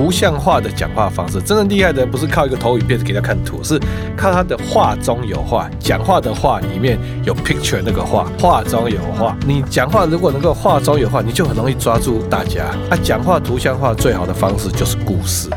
图像化的讲话方式。真正厉害的人不是靠一个投影片给他看图，是靠他的话中有话，讲话的话里面有 picture 那个话，话中有话。你讲话如果能够话中有话，你就很容易抓住大家。啊，讲话图像化最好的方式就是故事。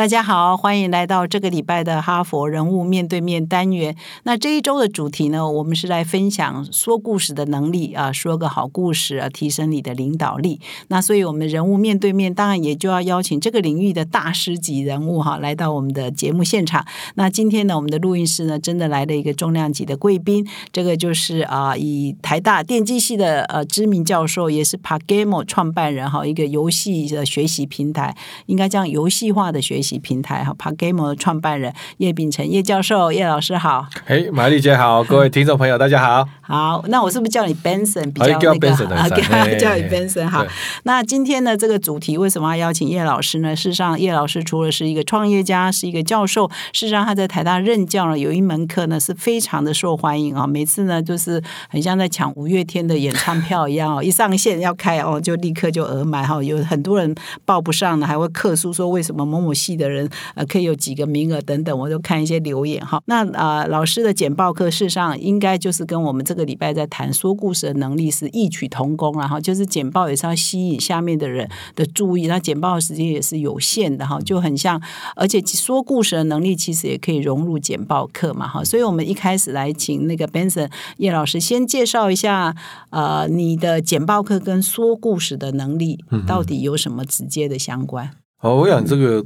大家好，欢迎来到这个礼拜的哈佛人物面对面单元。那这一周的主题呢，我们是来分享说故事的能力啊，说个好故事啊，提升你的领导力。那所以，我们人物面对面，当然也就要邀请这个领域的大师级人物哈，来到我们的节目现场。那今天呢，我们的录音室呢，真的来了一个重量级的贵宾，这个就是啊，以台大电机系的呃知名教授，也是 Pagamo 创办人哈，一个游戏的学习平台，应该讲游戏化的学习。平台哈，Pagamo 的创办人叶秉成叶教授叶老师好，哎，玛丽姐好，各位听众朋友大家好，好，那我是不是叫你 Benson 比较那个啊？叫你 Benson 好。那今天呢，这个主题为什么要邀请叶老师呢？事实上，叶老师除了是一个创业家，是一个教授，事实上他在台大任教了，有一门课呢是非常的受欢迎啊，每次呢就是很像在抢五月天的演唱票一样哦，一上线要开哦，就立刻就额满哈，有很多人报不上呢，还会客诉说为什么某某系。的人呃，可以有几个名额等等，我就看一些留言哈。那啊，老师的简报课事实上应该就是跟我们这个礼拜在谈说故事的能力是异曲同工然后就是简报也是要吸引下面的人的注意，那简报的时间也是有限的哈，就很像，而且说故事的能力其实也可以融入简报课嘛哈。所以我们一开始来请那个 Benson 叶老师先介绍一下，呃，你的简报课跟说故事的能力到底有什么直接的相关？好，我想这个。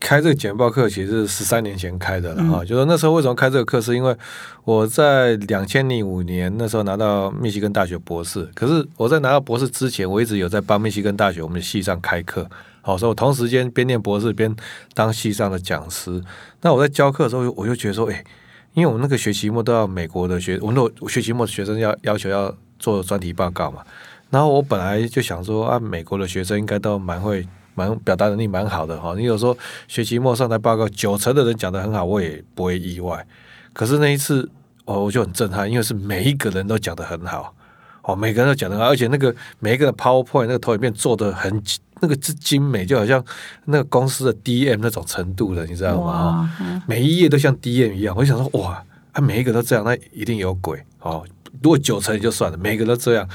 开这个简报课其实是十三年前开的了哈，就说那时候为什么开这个课，是因为我在两千零五年那时候拿到密西根大学博士，可是我在拿到博士之前，我一直有在帮密西根大学我们系上开课，好，所以我同时间边念博士边当系上的讲师。那我在教课的时候，我就觉得说，哎，因为我们那个学期末都要美国的学，我们那学期末学生要要求要做专题报告嘛，然后我本来就想说啊，美国的学生应该都蛮会。蛮表达能力蛮好的哈，你有时候学期末上台报告，九成的人讲的很好，我也不会意外。可是那一次，哦，我就很震撼，因为是每一个人都讲的很好，哦，每个人都讲的好，而且那个每一个 PowerPoint 那个投影片做的很那个之精美，就好像那个公司的 DM 那种程度的，你知道吗？每一页都像 DM 一样，我就想说，哇，啊，每一个都这样，那一定有鬼哦。如果九成也就算了，每个都这样，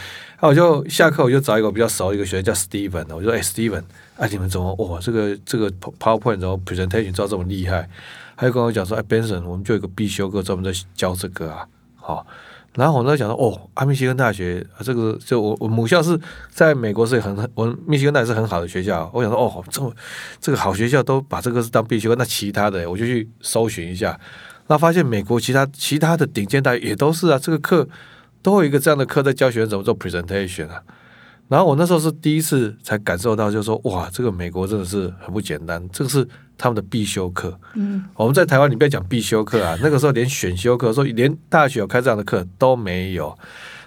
那我就下课我就找一个比较熟一个学生叫 Steven，我说，哎，Steven。哎，你们怎么哇？这个这个 PowerPoint 然后 presentation 做这么厉害？他就跟我讲说：“哎，Benson，我们就有个必修课专门在教这个啊。”好，然后我在讲说：“哦，阿密西根大学这个就我我母校是在美国是很很，我密西根大学是很好的学校。我想说：哦，这么这个好学校都把这个是当必修，那其他的我就去搜寻一下，那发现美国其他其他的顶尖大学也都是啊，这个课都有一个这样的课在教学生怎么做 presentation 啊。”然后我那时候是第一次才感受到，就是说，哇，这个美国真的是很不简单，这个是他们的必修课。嗯，我们在台湾，你不要讲必修课啊，那个时候连选修课，说连大学有开这样的课都没有。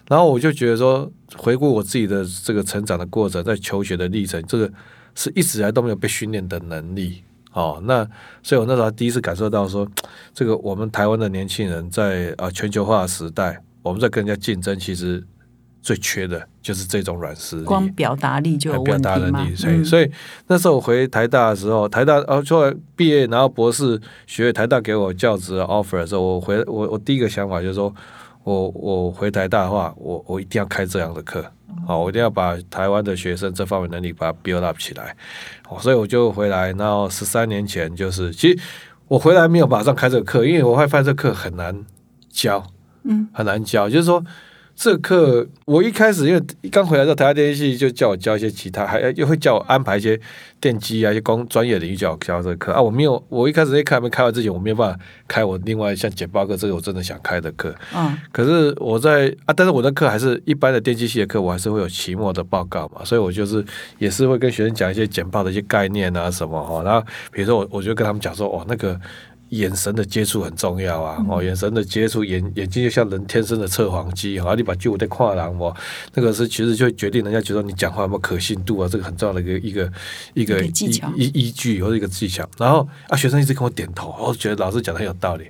然后我就觉得说，回顾我自己的这个成长的过程，在求学的历程，这个是一直来都没有被训练的能力。哦，那所以我那时候第一次感受到说，这个我们台湾的年轻人在啊全球化的时代，我们在跟人家竞争，其实。最缺的就是这种软实力，光表达力就有问题嘛。所以，所以那时候我回台大的时候，台大哦，出来毕业拿到博士学位，台大给我教职 offer 的时候，我回我我第一个想法就是说，我我回台大的话，我我一定要开这样的课，好，我一定要把台湾的学生这方面能力把它 build up 起来。所以我就回来，然后十三年前就是，其实我回来没有马上开这个课，因为我会发现这课很难教，嗯，很难教，就是说。这课我一开始因为刚回来到台大电机系，就叫我教一些其他，还又会叫我安排一些电机啊一些工专业领域教教这个课啊。我没有，我一开始那课还没开完之前，我没有办法开我另外像简报课这个我真的想开的课。嗯。可是我在啊，但是我的课还是一般的电机系的课，我还是会有期末的报告嘛，所以我就是也是会跟学生讲一些简报的一些概念啊什么哈。然后比如说我我就跟他们讲说，哦那个。眼神的接触很重要啊！哦，眼神的接触，眼眼睛就像人天生的测谎机啊，你把旧的跨栏哦，那个是其实就决定人家觉得你讲话有没有可信度啊，这个很重要的一个一个一个依依据或者一个技巧。然后啊，学生一直跟我点头，我觉得老师讲的很有道理。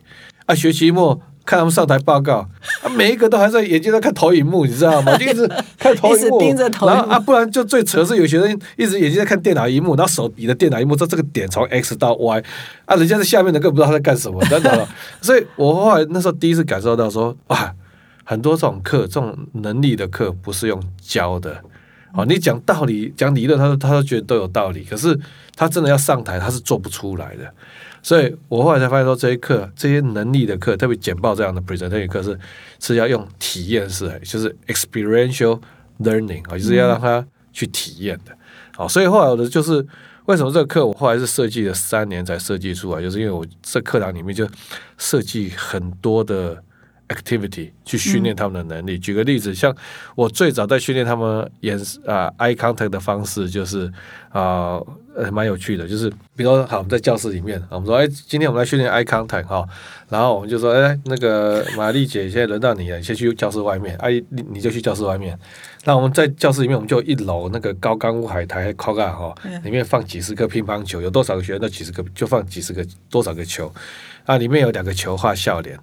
啊，学期末。看他们上台报告，啊，每一个都还在眼睛在看投影幕，你知道吗？就一直看投影幕，盯着投影幕，然后啊，不然就最扯是有些人一直眼睛在看电脑荧幕，然后手比的电脑荧幕，说这个点从 X 到 Y，啊，人家在下面的根本不知道他在干什么，真的。所以我后来那时候第一次感受到说，哇，很多这种课，这种能力的课不是用教的，哦，你讲道理、讲理论，他说他都觉得都有道理，可是他真的要上台，他是做不出来的。所以我后来才发现说，这些课、这些能力的课，特别简报这样的 presentation 课是是要用体验式，就是 experiential learning 啊，就是要让他去体验的。好，所以后来我的就是为什么这个课我后来是设计了三年才设计出来，就是因为我这课堂里面就设计很多的。Activity 去训练他们的能力。举个例子，像我最早在训练他们眼啊 eye contact 的方式，就是啊呃蛮有趣的。就是比如说，好，我们在教室里面，我们说，哎，今天我们来训练 eye contact 哈。然后我们就说，哎，那个玛丽姐，现在轮到你了，你先去教室外面。阿姨，你你就去教室外面。那我们在教室里面，我们就一楼那个高冈屋海苔 c o g a 哈，里面放几十个乒乓球，有多少个学员，那几十个就放几十个多少个球。啊，里面有两个球画笑脸。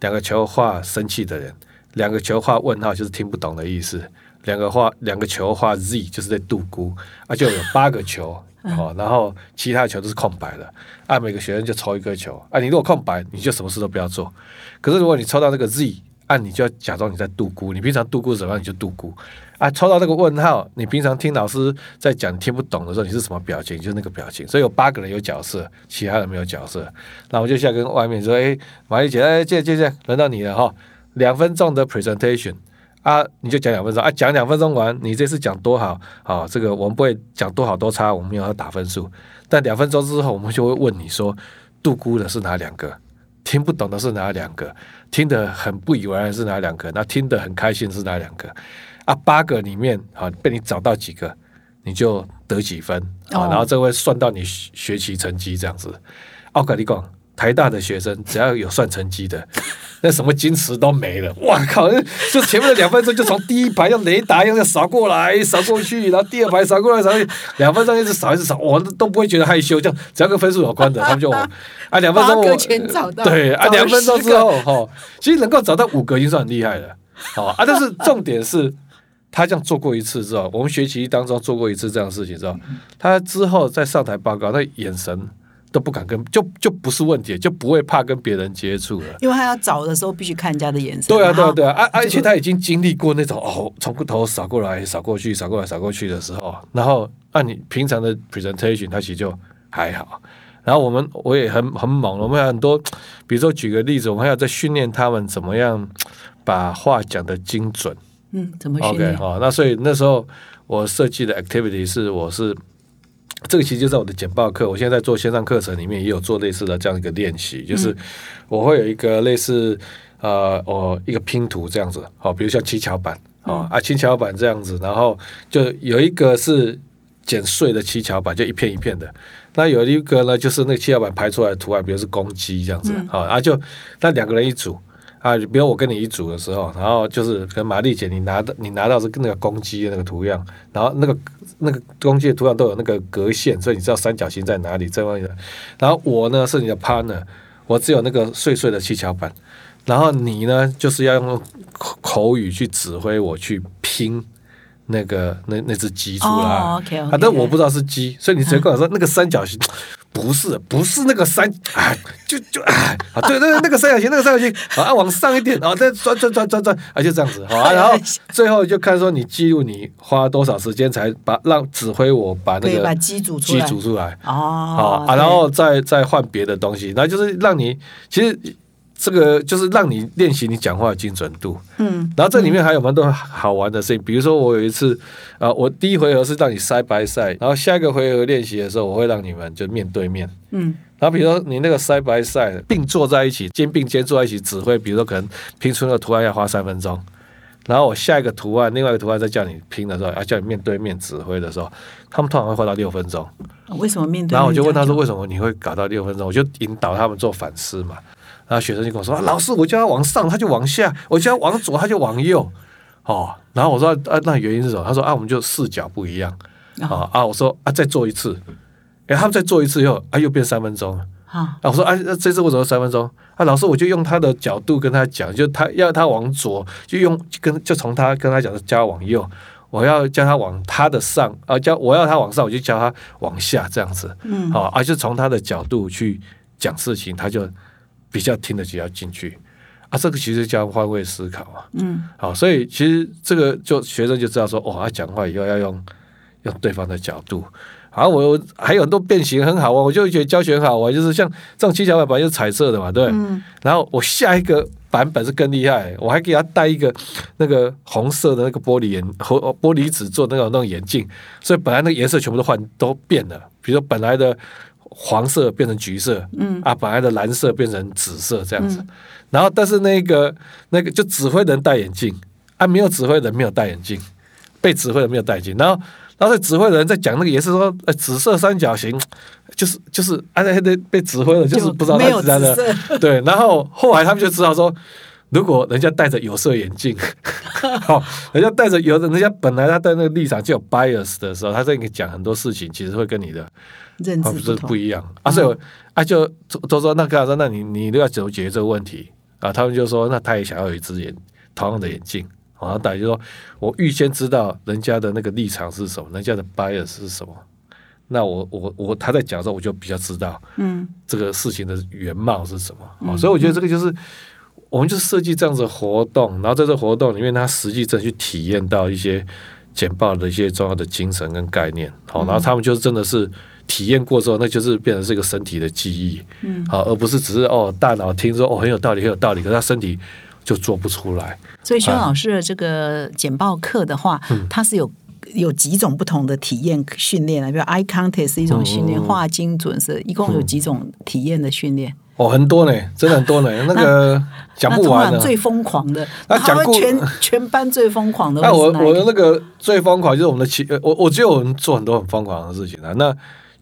两个球画生气的人，两个球画问号就是听不懂的意思，两个画两个球画 Z 就是在度孤啊，就有八个球哦，然后其他球都是空白的，啊，每个学生就抽一个球啊，你如果空白，你就什么事都不要做，可是如果你抽到那个 Z。啊，你就要假装你在度孤，你平常度孤什么你就度孤。啊，抽到这个问号，你平常听老师在讲听不懂的时候，你是什么表情？就是那个表情。所以有八个人有角色，其他人没有角色。那我就现在跟外面说：“哎，玛丽姐，哎，接接接，轮到你了哈，两分钟的 presentation 啊，你就讲两分钟啊，讲两分钟完，你这次讲多好啊，这个我们不会讲多好多差，我们没有要打分数。但两分钟之后，我们就会问你说，度孤的是哪两个？听不懂的是哪两个？听得很不以为然是哪两个？那听得很开心是哪两个？啊，八个里面啊，被你找到几个，你就得几分啊，然后这会算到你学习成绩这样子。奥格利贡。台大的学生只要有算成绩的，那什么矜持都没了。哇靠！就前面的两分钟就从第一排用雷达一样扫过来、扫过去，然后第二排扫过来、扫过去，两分钟一直扫一直扫，我都不会觉得害羞。这样只要跟分数有关的，他们就啊两分钟我对啊两分钟之后哈，其实能够找到五个已经算很厉害了。好啊，但是重点是他这样做过一次之后，我们学习当中做过一次这样的事情之后，他之后再上台报告，那眼神。都不敢跟，就就不是问题，就不会怕跟别人接触了。因为他要找的时候，必须看人家的眼神。对啊，对啊，对啊，而而且他已经经历过那种哦，从头扫过来、扫过去、扫过来、扫过去的时候，然后按你平常的 presentation，他其实就还好。然后我们我也很很猛，我们有很多，比如说举个例子，我们还要在训练他们怎么样把话讲的精准。嗯，怎么训练？好，那所以那时候我设计的 activity 是我是。这个其实就在我的简报课，我现在在做线上课程里面也有做类似的这样一个练习，就是我会有一个类似呃哦一个拼图这样子，好，比如像七巧板，啊啊七巧板这样子，然后就有一个是剪碎的七巧板，就一片一片的，那有一个呢就是那个七巧板排出来的图案，比如是公鸡这样子，好，啊就那两个人一组。啊，比如我跟你一组的时候，然后就是跟玛丽姐，你拿的你拿到是那个公鸡的那个图样，然后那个那个公鸡的图样都有那个格线，所以你知道三角形在哪里这方面的。然后我呢是你的 partner，我只有那个碎碎的七巧板，然后你呢就是要用口语去指挥我去拼那个那那只鸡出来。啊，但我不知道是鸡，所以你直接跟我说那个三角形。不是，不是那个三，哎，就就哎，啊，对对，那个三角形，那个三角形，啊，往上一点，啊，再转转转转转，啊，就这样子，好，然后 最后就看说你记录你花多少时间才把让指挥我把那个把鸡煮鸡煮出来，哦，好啊，然后再再换别的东西，然后就是让你其实。这个就是让你练习你讲话的精准度，嗯，然后这里面还有蛮多好玩的事情，比如说我有一次，啊，我第一回合是让你塞白塞，然后下一个回合练习的时候，我会让你们就面对面，嗯，然后比如说你那个塞白塞并坐在一起，肩并肩坐在一起指挥，比如说可能拼出那个图案要花三分钟，然后我下一个图案，另外一个图案再叫你拼的时候，要叫你面对面指挥的时候，他们通常会花到六分钟。为什么面对？然后我就问他说，为什么你会搞到六分钟？我就引导他们做反思嘛。然后学生就跟我说：“老师，我叫他往上，他就往下；我叫他往左，他就往右。”哦，然后我说：“啊，那原因是什么？”他说：“啊，我们就视角不一样。”啊啊！我说：“啊，再做一次。”哎，他们再做一次以后，啊，又变三分钟。啊，啊，我说啊，这次为什么三分钟？啊，老师，我就用他的角度跟他讲，就他要他往左，就用跟就从他跟他讲叫他往右，我要叫他往他的上啊，叫我要他往上，我就叫他往下这样子，嗯，好，而、且从他的角度去讲事情，他就比较听得比较进去啊。这个其实叫换位思考啊，嗯，好，所以其实这个就学生就知道说，哦，他讲话以后要用用对方的角度。啊，我还有很多变形很好玩，我就觉得教学很好玩，就是像这种七巧板本来就是彩色的嘛，对。嗯然后我下一个版本是更厉害，我还给他戴一个那个红色的那个玻璃眼和玻璃纸做那种那种眼镜，所以本来那个颜色全部都换都变了，比如说本来的黄色变成橘色，嗯。啊，本来的蓝色变成紫色这样子。然后但是那个那个就指挥人戴眼镜。啊，没有指挥人没有戴眼镜，被指挥人没有戴眼镜，然后。然后指挥人在讲那个也是说，呃，紫色三角形，就是就是，啊，那被被指挥了，就是不知道他是在紫，色，对，然后后来他们就知道说，如果人家戴着有色眼镜，好，人家戴着有的，人家本来他在那个立场就有 bias 的时候，他在跟你讲很多事情，其实会跟你的认知是知不一样啊，所以我啊就都都说那跟他说，那你你都要怎么解决这个问题啊？他们就说，那他也想要有一只眼同样的眼镜。然后大家就说，我预先知道人家的那个立场是什么，人家的 bias 是什么，那我我我他在讲的时候，我就比较知道，嗯这个事情的原貌是什么。哦，所以我觉得这个就是我们就设计这样子的活动，然后在这活动里面，他实际真的去体验到一些简报的一些重要的精神跟概念。好，然后他们就是真的是体验过之后，那就是变成是一个身体的记忆。嗯，好，而不是只是哦大脑听说哦很有道理很有道理，可是他身体就做不出来。所以啊薛老师的这个简报课的话，嗯它是有。有几种不同的体验训练啊，比如 eye contact 是一种训练，画精准是一共有几种体验的训练？哦，很多呢，真的很多呢，那个讲不完的。最疯狂的，讲全全班最疯狂的那我？我的那个最疯狂就是我们的企，呃我我觉得我们做很多很疯狂的事情啊。那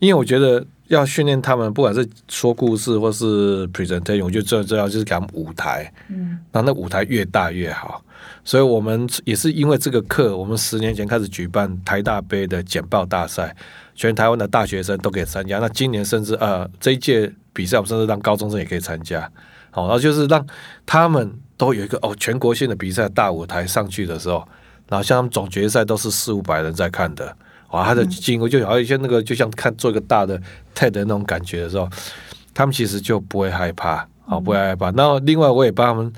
因为我觉得要训练他们，不管是说故事或是 presentation，我觉得最重要就是给他们舞台，嗯，那那舞台越大越好。所以我们也是因为这个课，我们十年前开始举办台大杯的简报大赛，全台湾的大学生都可以参加。那今年甚至呃这一届比赛，我们甚至让高中生也可以参加。好，然后就是让他们都有一个哦全国性的比赛大舞台上去的时候，然后像他们总决赛都是四五百人在看的，哇，他的经过就好像一些那个就像看做一个大的 TED 那种感觉的时候，他们其实就不会害怕，好不会害怕。然后另外我也帮他们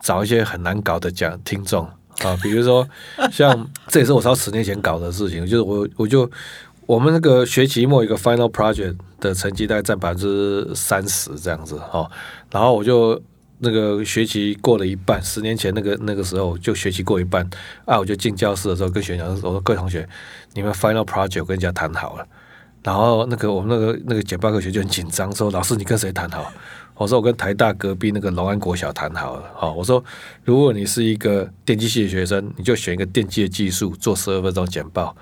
找一些很难搞的讲听众啊，比如说像这也是我超十年前搞的事情，就是我我就我们那个学期末一个 final project 的成绩大概占百分之三十这样子哦，然后我就那个学期过了一半，十年前那个那个时候就学期过一半啊，我就进教室的时候跟学长说：“我说各位同学，你们 final project 跟人家谈好了。”然后那个我们那个那个简报课学就很紧张，说：“老师，你跟谁谈好？”我说：“我跟台大隔壁那个龙安国小谈好了。”好，我说：“如果你是一个电机系的学生，你就选一个电机的技术做十二分钟简报；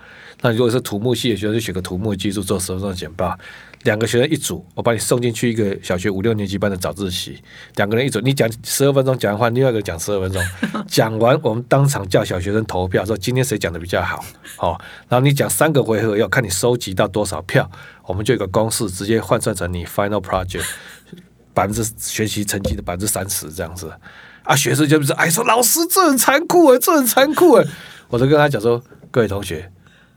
那如果是土木系的学生，就选个土木的技术做十分钟简报。两个学生一组，我把你送进去一个小学五六年级班的早自习，两个人一组，你讲十二分钟讲完话，另外一个讲十二分钟，讲完我们当场叫小学生投票，说今天谁讲的比较好，好、然后你讲三个回合，要看你收集到多少票，我们就有个公式，直接换算成你 final project 百分之学习成绩的百分之三十这样子。啊，学生就是哎说老师这很残酷哎，这很残酷哎，我就跟他讲说，各位同学。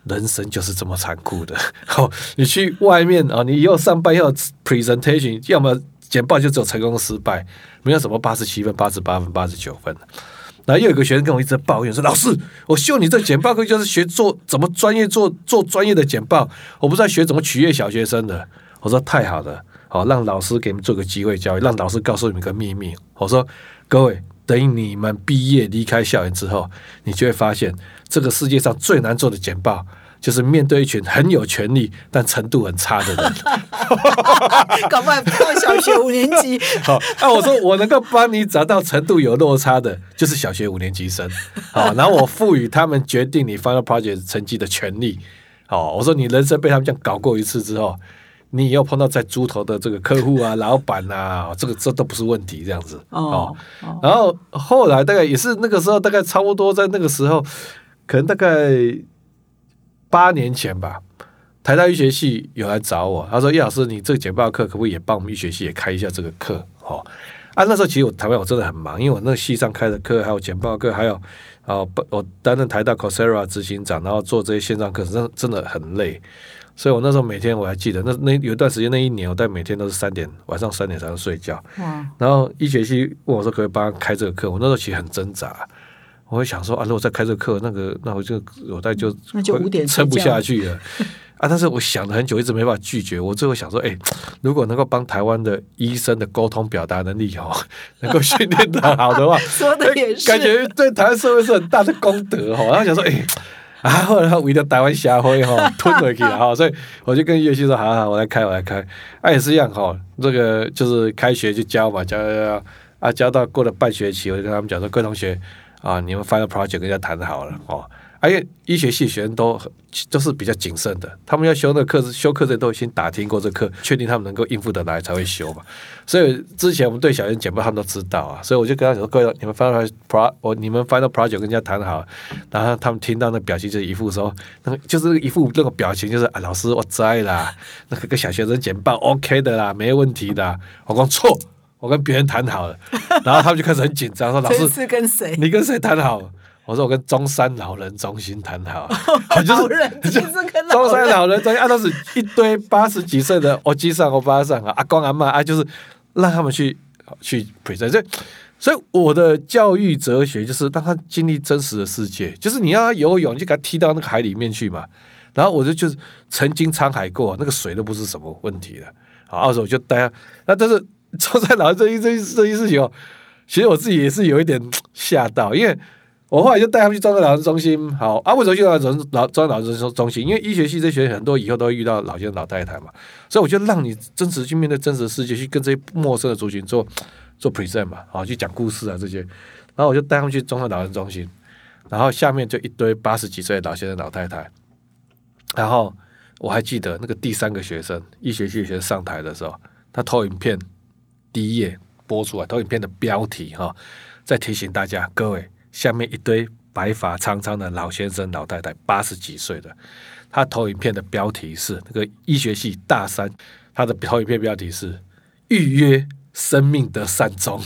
人生就是这么残酷的。好，你去外面啊，你以后上班要 presentation，要么简报就只有成功失败，没有什么八十七分、八十八分、八十九分。然后又有个学生跟我一直抱怨说：“老师，我修你这简报课就是学做怎么专业做做专业的简报，我不知道学怎么取悦小学生的。”我说：“太好了，好让老师给你们做个机会教育，让老师告诉你们个秘密。”我说：“各位，等你们毕业离开校园之后，你就会发现，这个世界上最难做的简报。”就是面对一群很有权力但程度很差的人，搞不好到小学五年级，好，那我说我能够帮你找到程度有落差的，就是小学五年级生，好，然后我赋予他们决定你 final project 成绩的权利，好，我说你人生被他们这样搞过一次之后，你以后碰到在猪头的这个客户啊、老板啊，这个这都不是问题，这样子，哦，然后后来大概也是那个时候，大概差不多在那个时候，可能大概八年前吧。台大医学系有来找我，他说叶老师，你这个简报课可不可以也帮我们医学系也开一下这个课？哦，啊，那时候其实我台湾我真的很忙，因为我那个系上开的课还有简报课，还有啊，我担任台大 Coursera 执行长，然后做这些线上课程，真真的很累。所以我那时候每天我还记得，那那有一段时间，那一年我但每天都是三点晚上三点才能睡觉。然后一学期问我说可以帮他开这个课，我那时候其实很挣扎，我会想说啊，如果再开这个课，那个那我就我大概就那就五点撑不下去了啊！但是我想了很久，一直没办法拒绝。我最后想说，哎，如果能够帮台湾的医生的沟通表达能力哦，能够训练的好的话，说的也是，感觉对台湾社会是很大的功德哦。然后想说，哎。啊，后来他为了台湾社会哈 吞回去了哈，所以我就跟岳旭说，好好，我来开，我来开。啊，也是一样哈，这个就是开学就教嘛，教教教啊，教到过了半学期，我就跟他们讲说，各位同学啊，你们 final project 跟人家谈好了哦。而且医学系学生都都是比较谨慎的，他们要修那个课修课程都已经打听过这课，确定他们能够应付得来才会修嘛。所以之前我们对小学简报他们都知道啊，所以我就跟他说：“各位，你们 final pro 我你们 final project 跟人家谈好。”然后他们听到那表情就是一副说，那个就是一副那个表情就是啊，老师我在啦，那个跟小学生简报 OK 的啦，没问题的。我讲错，我跟别人谈好了，然后他们就开始很紧张说：“老师 是跟谁？你跟谁谈好？”我说我跟中山老人中心谈好，就是中山老人中心，啊，都是一堆八十几岁的，我机上我巴上啊，阿公阿妈啊，就是让他们去去 present，所以所以我的教育哲学就是让他经历真实的世界，就是你要游泳就给他踢到那个海里面去嘛，然后我就就是曾经沧海过，那个水都不是什么问题的，好，时候我就带他，那但是中山老人这一这一这一事情哦，其实我自己也是有一点吓到，因为。我后来就带他们去中山老人中心，好啊，为什么去到中老中山老人中心？因为医学系这些很多以后都会遇到老先生老太太嘛，所以我就让你真实去面对真实的世界，去跟这些陌生的族群做 做 present 嘛，好去讲故事啊这些。然后我就带他们去中山老人中心，然后下面就一堆八十几岁的老先生老太太。然后我还记得那个第三个学生医学系学生上台的时候，他投影片第一页播出来，投影片的标题哈，在提醒大家各位。下面一堆白发苍苍的老先生、老太太，八十几岁的。他投影片的标题是那个医学系大三，他的投影片标题是“预约生命的善终”。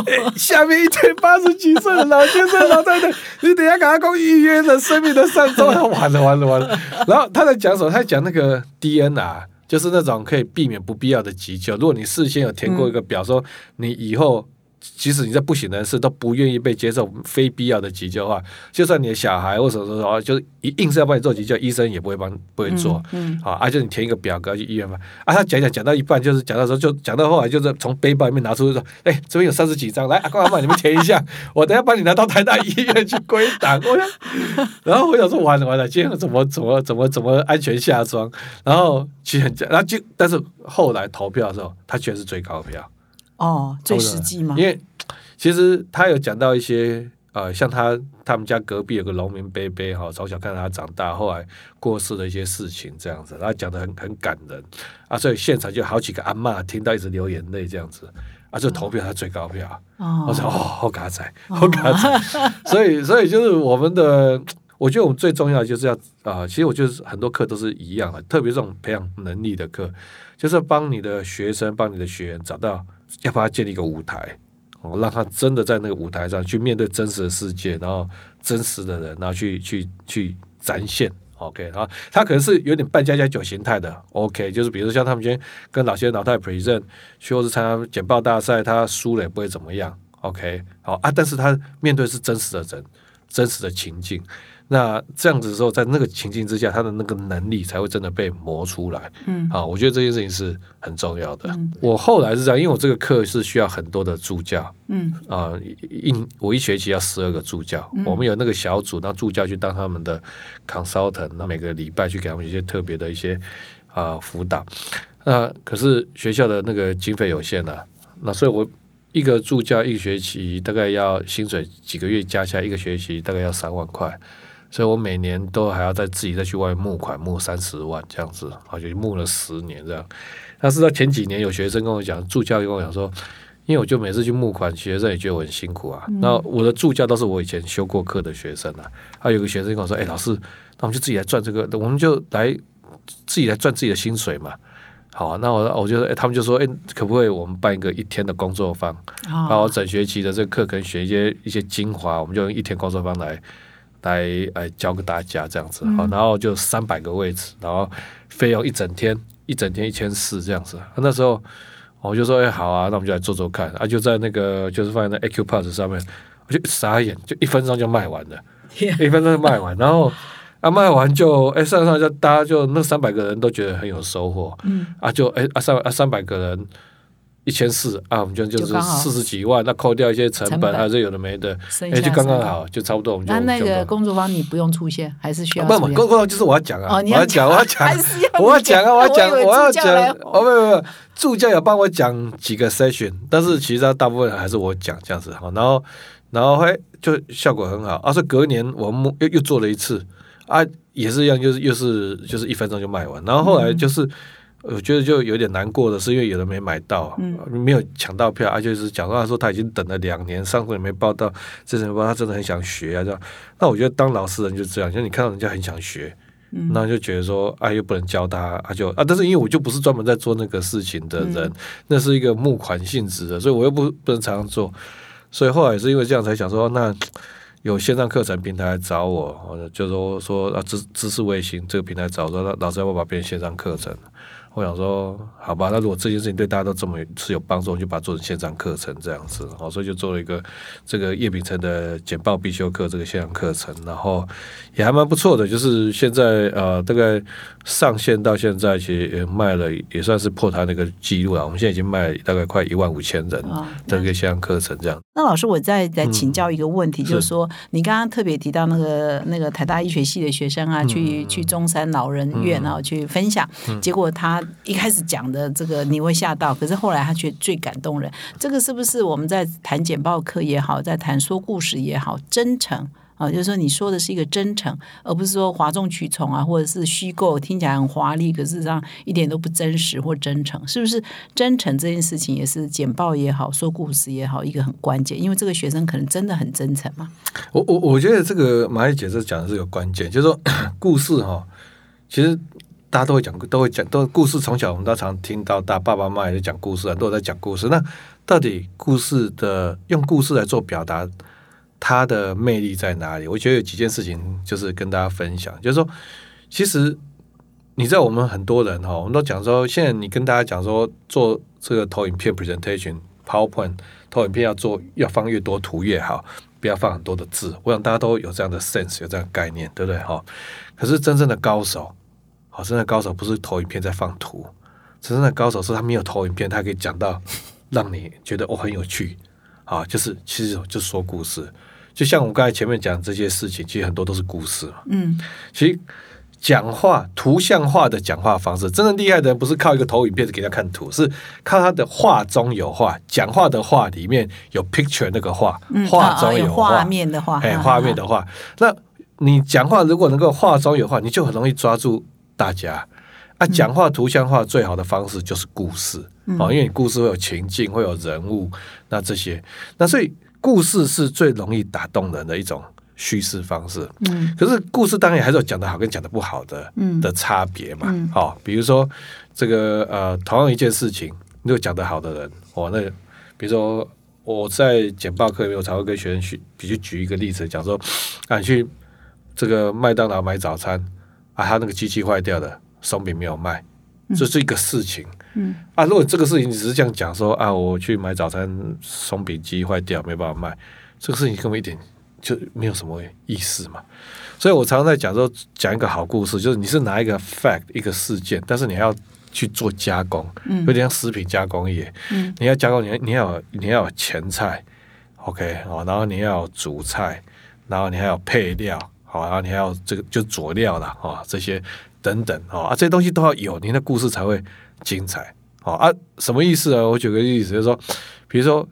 下面一堆八十几岁的老先生、老太太，你等下赶快讲预约的生命的善终，完了完了完了。然后他在讲什么？他讲那个 DNR，就是那种可以避免不必要的急救。如果你事先有填过一个表，说你以后。即使你在不省人事都不愿意被接受非必要的急救的话，就算你的小孩或者说说就是一硬是要帮你做急救，医生也不会帮不会做。嗯，好，而且你填一个表格去医院嘛。啊，他讲讲讲到一半，就是讲到时候就讲到后来，就是从背包里面拿出说，哎，这边有三十几张，来阿公阿妈你们填一下，我等下帮你拿到台大医院去归档。我想，然后我想说完了完了，今天怎么怎么怎么怎么安全下装？然后其实很，然后就但是后来投票的时候，他居然是最高票。哦，最实际吗？因为其实他有讲到一些呃，像他他们家隔壁有个农民伯伯哈，从小看他长大，后来过世的一些事情这样子，他讲的很很感人。啊，所以现场就好几个阿妈听到一直流眼泪这样子。啊，就投票他最高票，我说哦，好嘎仔，好嘎仔，所以所以就是我们的，我觉得我们最重要的就是要啊，其实我觉得很多课都是一样的，特别这种培养能力的课，就是帮你的学生，帮你的学员找到。要帮他建立一个舞台，哦，让他真的在那个舞台上去面对真实的世界，然后真实的人，然后去去去展现，OK，然后他可能是有点半加加酒形态的，OK，就是比如像他们今天跟老些老太 present，去或是参加简报大赛，他输了也不会怎么样，OK，好啊，但是他面对是真实的人，真实的情境。那这样子的时候，在那个情境之下，他的那个能力才会真的被磨出来。嗯，啊，我觉得这件事情是很重要的。我后来是这样，因为我这个课是需要很多的助教。嗯，啊，一我一学期要十二个助教，我们有那个小组，那助教去当他们的 consultant，那每个礼拜去给他们一些特别的一些啊辅导。那可是学校的那个经费有限啊，那所以我一个助教一个学期大概要薪水几个月加起来，一个学期大概要三万块。所以我每年都还要再自己再去外面募款，募三十万这样子，啊，就募了十年这样。但是到前几年有学生跟我讲，助教跟我讲说，因为我就每次去募款，学生也觉得我很辛苦啊。那我的助教都是我以前修过课的学生啊。还有个学生跟我说，哎，老师，那我们就自己来赚这个，我们就来自己来赚自己的薪水嘛。好，那我我就哎，他们就说，哎，可不可以我们办一个一天的工作坊，把我整学期的这个课可能学一些一些精华，我们就用一天工作坊来来来教给大家这样子。好，然后就三百个位置，然后费用一整天一整天一千四这样子。那时候我就说，哎，好啊，那我们就来做做看啊，就在那个就是放在那 AQPass 上面，我就傻眼，就一分钟就卖完了，一分钟就卖完，然后。啊，卖完就哎，上上就大家就那三百个人都觉得很有收获，嗯，啊就哎啊三啊三百个人一千四啊，我们就就是四十几万，那扣掉一些成本还是有的没的，哎就刚刚好，就差不多。我们就那那个工作坊你不用出现，还是需要？不不，工作坊就是我要讲啊，我要讲，我要讲，我要讲啊，我要讲，我要讲，哦不不不，助教有帮我讲几个 session，但是其实大部分还是我讲这样子哈，然后然后嘿就效果很好，而是隔年我们又又做了一次。啊，也是一样，就是又是就是一分钟就卖完，然后后来就是我觉得就有点难过的是，因为有人没买到，没有抢到票，而且是讲到说他已经等了两年，上次也没报到，这次报他真的很想学啊，这样。那我觉得当老师人就这样，就你看到人家很想学，那就觉得说啊，又不能教他，啊就啊，但是因为我就不是专门在做那个事情的人，那是一个募款性质的，所以我又不不能常常做，所以后来也是因为这样才想说那。有线上课程平台找我，就说说啊，知知识卫星这个平台找说，老师要不要把变成线上课程？我想说，好吧，那如果这件事情对大家都这么是有帮助，就把它做成线上课程这样子，哦，所以就做了一个这个叶秉成的简报必修课这个线上课程，然后也还蛮不错的，就是现在呃大概上线到现在，其实也卖了，也算是破他那个记录了。我们现在已经卖大概快一万五千人的一个线上课程这样。那老师，我再再请教一个问题，就是说，你刚刚特别提到那个那个台大医学系的学生啊，去去中山老人院然后去分享，结果他。一开始讲的这个你会吓到，可是后来他却最感动人。这个是不是我们在谈简报课也好，在谈说故事也好，真诚啊，就是说你说的是一个真诚，而不是说哗众取宠啊，或者是虚构，听起来很华丽，可事实上一点都不真实或真诚。是不是真诚这件事情也是简报也好，说故事也好，一个很关键，因为这个学生可能真的很真诚嘛。我我我觉得这个马丽姐这讲的是个关键，就是说 故事哈，其实。大家都会讲，都会讲，都故事。从小我们都常听到大爸爸妈妈也在讲故事，啊，都在讲故事。那到底故事的用故事来做表达，它的魅力在哪里？我觉得有几件事情就是跟大家分享，就是说，其实你知道，我们很多人哈，我们都讲说，现在你跟大家讲说，做这个投影片 presentation PowerPoint 投影片要做要放越多图越好，不要放很多的字。我想大家都有这样的 sense，有这样概念，对不对？哈，可是真正的高手。好，真的高手不是投影片在放图，真正的高手是他没有投影片，他可以讲到 让你觉得哦很有趣。啊，就是其实就说故事，就像我们刚才前面讲这些事情，其实很多都是故事嘛。嗯，其实讲话图像化的讲话方式，真正厉害的人不是靠一个投影片给他看图，是靠他的话中有话，讲话的话里面有 picture 那个话，话中有画面的话，哎，画面的话，那你讲话如果能够话中有话，你就很容易抓住。大家啊，讲话图像化最好的方式就是故事哦，因为你故事会有情境，会有人物，那这些，那所以故事是最容易打动人的一种叙事方式。嗯，可是故事当然还是有讲的好跟讲的不好的嗯的差别嘛。好，比如说这个呃，同样一件事情，如果讲的好的人，哦，那比如说我在简报课里面，我才会跟学生去，比如举一个例子，讲说啊，你去这个麦当劳买早餐。啊，他那个机器坏掉了，松饼没有卖，这是一个事情。嗯，啊，如果这个事情你只是这样讲说啊，我去买早餐，松饼机坏掉没办法卖，这个事情根本一点就没有什么意思嘛。所以我常常在讲说，讲一个好故事，就是你是拿一个 fact 一个事件，但是你还要去做加工，有点像食品加工业。嗯，你要加工，你你要你要有前菜，OK 哦，然后你要有主菜，然后你还有配料。好，然后你还要这个就佐料了啊，这些等等啊，这些东西都要有，您的故事才会精彩。好啊，什么意思啊？我举个例子，就是说，比如说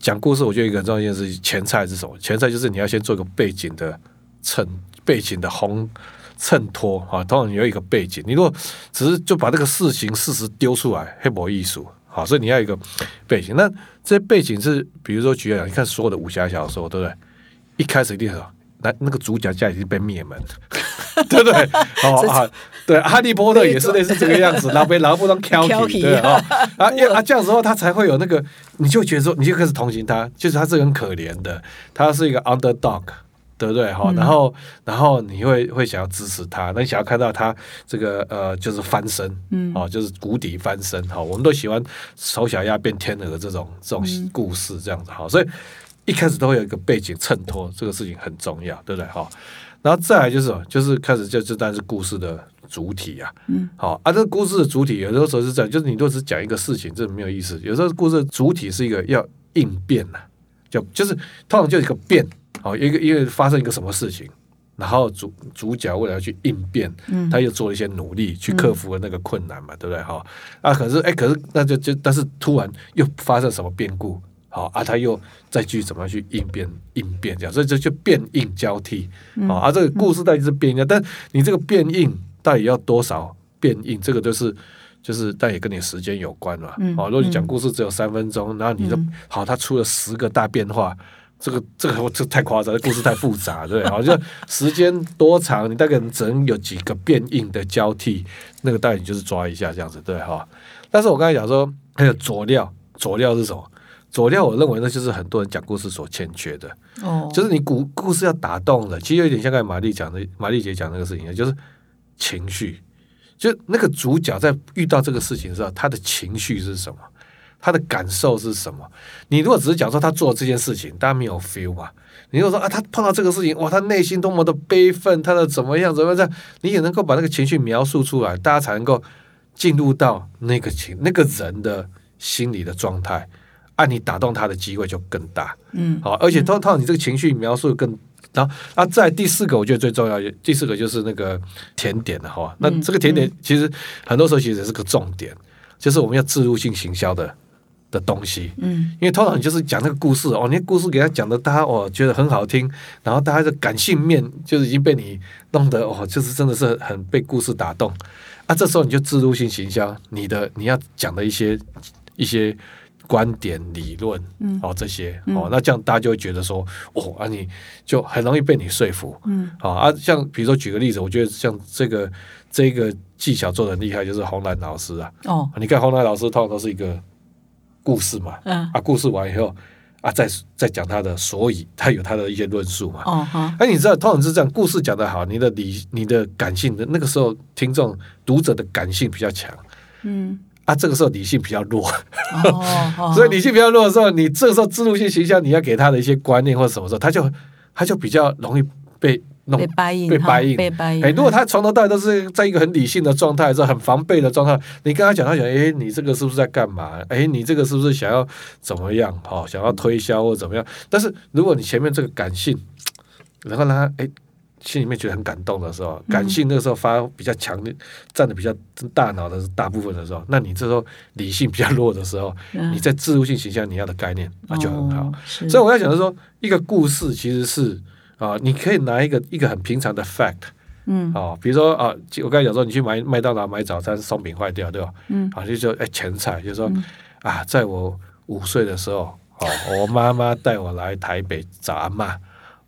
讲故事，我觉得一个很重要一件事，前菜是什么？前菜就是你要先做一个背景的衬，背景的烘衬托啊。通常你有一个背景，你如果只是就把这个事情事实丢出来，黑博艺术。好，所以你要一个背景。那这些背景是，比如说举例讲，你看所有的武侠小说，对不对？一开始一定是。那那个主角家已经被灭门，对不对？哦 啊，对，哈利波特也是类似这个样子，然后被然后不能挑剔，对啊 啊，因为啊这样子的话，他才会有那个，你就觉得说，你就开始同情他，就是他是很可怜的，他是一个 underdog。对不对？哈，然后，然后你会会想要支持他，那你想要看到他这个呃，就是翻身，嗯，哦，就是谷底翻身，哈，我们都喜欢丑小鸭变天鹅这种这种故事，这样子，哈，所以一开始都会有一个背景衬托，这个事情很重要，对不对？哈，然后再来就是，就是开始就就当是故事的主体啊，嗯，好，啊，这个故事的主体有的时候是这样，就是你都只讲一个事情，这没有意思，有时候故事的主体是一个要应变呐，就就是通常就一个变。好，一个因为发生一个什么事情，然后主主角为了要去应变，嗯，他又做了一些努力去克服了那个困难嘛，对不对？哈，啊，可是哎，可是那就就但是突然又发生什么变故，好啊，他又再去怎么样去应变应变这样，所以这就变应交替，啊，啊，这个故事到底是变应，但你这个变应到底要多少变应，这个就是就是但也跟你时间有关嘛，嗯，如果你讲故事只有三分钟，然后你就好，他出了十个大变化。这个这个这太夸张，故事太复杂，对，好像时间多长，你大概只能有几个变应的交替，那个大概你就是抓一下这样子，对哈。但是我刚才讲说还有佐料，佐料是什么？佐料我认为那就是很多人讲故事所欠缺的，哦，就是你故故事要打动的，其实有点像刚才玛丽讲的，玛丽姐讲那个事情，就是情绪，就那个主角在遇到这个事情的时候，他的情绪是什么？他的感受是什么？你如果只是讲说他做这件事情，大家没有 feel 嘛？你如果说啊，他碰到这个事情，哇，他内心多么的悲愤，他的怎么样怎么样？你也能够把那个情绪描述出来，大家才能够进入到那个情那个人的心理的状态，按你打动他的机会就更大。嗯，好，而且通常你这个情绪描述更，然后啊，在第四个，我觉得最重要，第四个就是那个甜点了哈。那这个甜点其实很多时候其实是个重点，就是我们要植入性行销的。的东西，嗯，因为通常就是讲那个故事哦，你故事给他讲的，大家哦觉得很好听，然后大家的感性面就是已经被你弄得哦，就是真的是很被故事打动啊。这时候你就自入性行销，你的你要讲的一些一些观点理论，嗯，哦这些哦，那这样大家就会觉得说哦啊，你就很容易被你说服，嗯，啊啊，像比如说举个例子，我觉得像这个这个技巧做的很厉害，就是红蓝老师啊，哦，你看红蓝老师通常都是一个。故事嘛，啊，故事完以后啊，再再讲他的所以，他有他的一些论述嘛。哦，哈。哎，你知道，通常是这样，故事讲得好，你的理、你的感性的那个时候，听众读者的感性比较强。嗯。啊，这个时候理性比较弱。哦。所以理性比较弱的时候，你这个时候自入性形象，你要给他的一些观念或者什么时候，他就他就比较容易被。被掰硬，被掰硬，被掰硬。哎，如果他从头到尾都是在一个很理性的状态，是很防备的状态，你跟他讲，他讲，哎，你这个是不是在干嘛？哎，你这个是不是想要怎么样？哈，想要推销或怎么样？但是如果你前面这个感性，然后让他哎心里面觉得很感动的时候，感性那个时候发比较强的，占的比较大脑的大部分的时候，那你这时候理性比较弱的时候，你在自入性形象你要的概念那就很好。所以我要讲的说，一个故事其实是。啊，你可以拿一个一个很平常的 fact，嗯，啊，比如说啊，我刚才讲说，你去买麦当劳买早餐，松饼坏掉，对吧？嗯，啊，就说哎，前菜就说啊，在我五岁的时候，哦，我妈妈带我来台北找阿妈，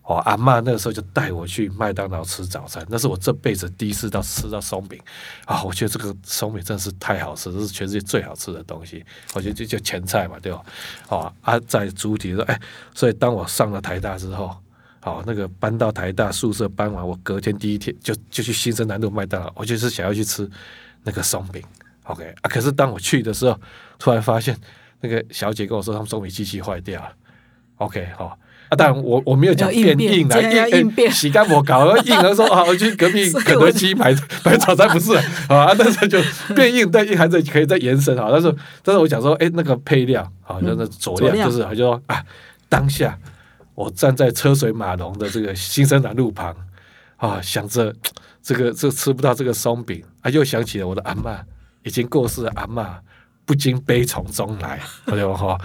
哦，阿妈那个时候就带我去麦当劳吃早餐，那是我这辈子第一次到吃到松饼，啊，我觉得这个松饼真是太好吃，这是全世界最好吃的东西，我觉得就叫前菜嘛，对吧？哦，啊，在主体说，哎，所以当我上了台大之后。好，那个搬到台大宿舍搬完，我隔天第一天就就去新生南路麦当劳，我就是想要去吃那个松饼。OK 啊，可是当我去的时候，突然发现那个小姐跟我说，他们松饼机器坏掉了。OK 好啊，当然我我没有讲变硬的，硬变洗干我搞了硬了说 啊，我去隔壁肯德基买 买早餐不是 啊，但是就变硬，但硬还是可以再延伸啊。但是但是我讲说，哎，那个配料啊，那个佐料就是就说啊，当下。我站在车水马龙的这个新生南路旁，啊，想着这个这吃不到这个松饼，啊，又想起了我的阿妈已经过世的阿妈，不禁悲从中来，我就哈，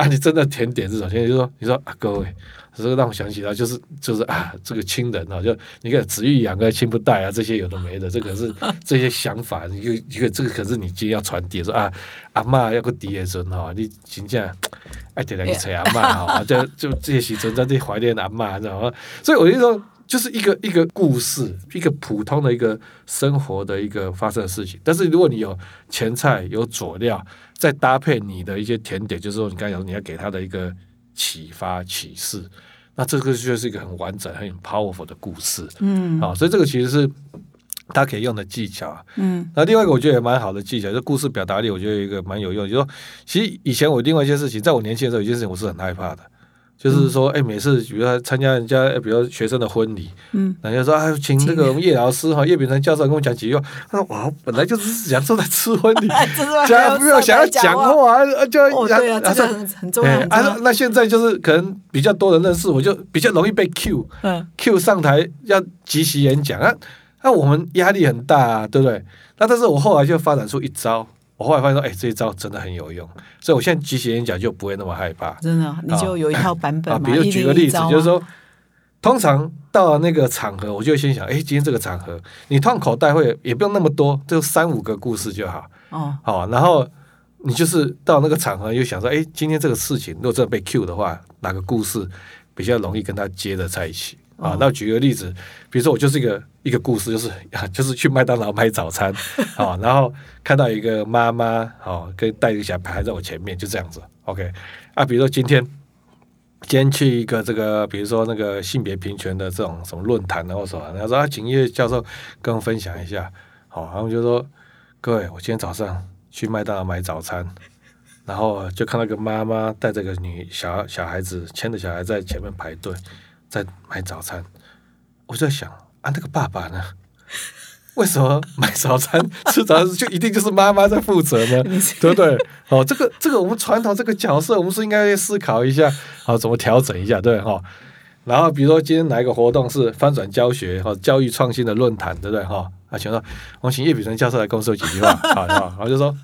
啊，你真的甜点这种，现在就说，你说啊，各位。这个让我想起来，就是就是啊，这个亲人啊，就你看子欲养而亲不待啊，这些有的没的，这个是 这些想法，一个一个这个可是你今天要传递说啊，阿妈要个第二孙哈，你真正爱点来去找阿妈哈，就就这些时阵在这怀念阿妈，知道吗？所以我就说，就是一个一个故事，一个普通的一个生活的一个发生的事情。但是如果你有前菜、有佐料，再搭配你的一些甜点，就是说你刚才讲你要给他的一个启发启示，那这个就是一个很完整、很 powerful 的故事。嗯，好，所以这个其实是。他可以用的技巧，嗯，那另外一个我觉得也蛮好的技巧，就故事表达力，我觉得有一个蛮有用。就说，其实以前我另外一件事情，在我年轻的时候，有件事情我是很害怕的，就是说，哎，每次比如说参加人家，比如学生的婚礼，嗯，人家说，哎，请那个叶老师哈，叶秉成教授跟我讲几句话。他说，我，本来就是想说在吃婚礼，想没有想要讲话，就啊，这个很很重要。啊，那现在就是可能比较多人认识，我就比较容易被 Q，嗯，Q 上台要即席演讲啊。那我们压力很大，啊，对不对？那但是我后来就发展出一招，我后来发现说，哎，这一招真的很有用，所以我现在即席演讲就不会那么害怕。真的，你就有一套版本嘛？比如举个例子，就是说，通常到了那个场合，我就先想，哎，今天这个场合，你放口袋会也不用那么多，就三五个故事就好。哦，好，然后你就是到那个场合又想说，哎，今天这个事情如果真的被 Q 的话，哪个故事比较容易跟他接的在一起？啊，那举个例子，比如说我就是一个一个故事，就是 就是去麦当劳买早餐，啊，然后看到一个妈妈，哦，跟带一个小孩在我前面，就这样子，OK，啊，比如说今天今天去一个这个，比如说那个性别平权的这种什么论坛，然后说，然后说啊，请叶教授跟我分享一下，好，然后就说各位，我今天早上去麦当劳买早餐，然后就看到一个妈妈带着个女小小孩子牵着小孩在前面排队。在买早餐，我就在想啊，那个爸爸呢？为什么买早餐 吃早餐就一定就是妈妈在负责呢？对不对？哦，这个这个我们传统这个角色，我们是应该思考一下，好怎么调整一下，对哈？然后比如说今天哪一个活动是翻转教学和教育创新的论坛，对不对哈？啊，请说，我请叶秉成教授来跟我说几句话，好，然后就说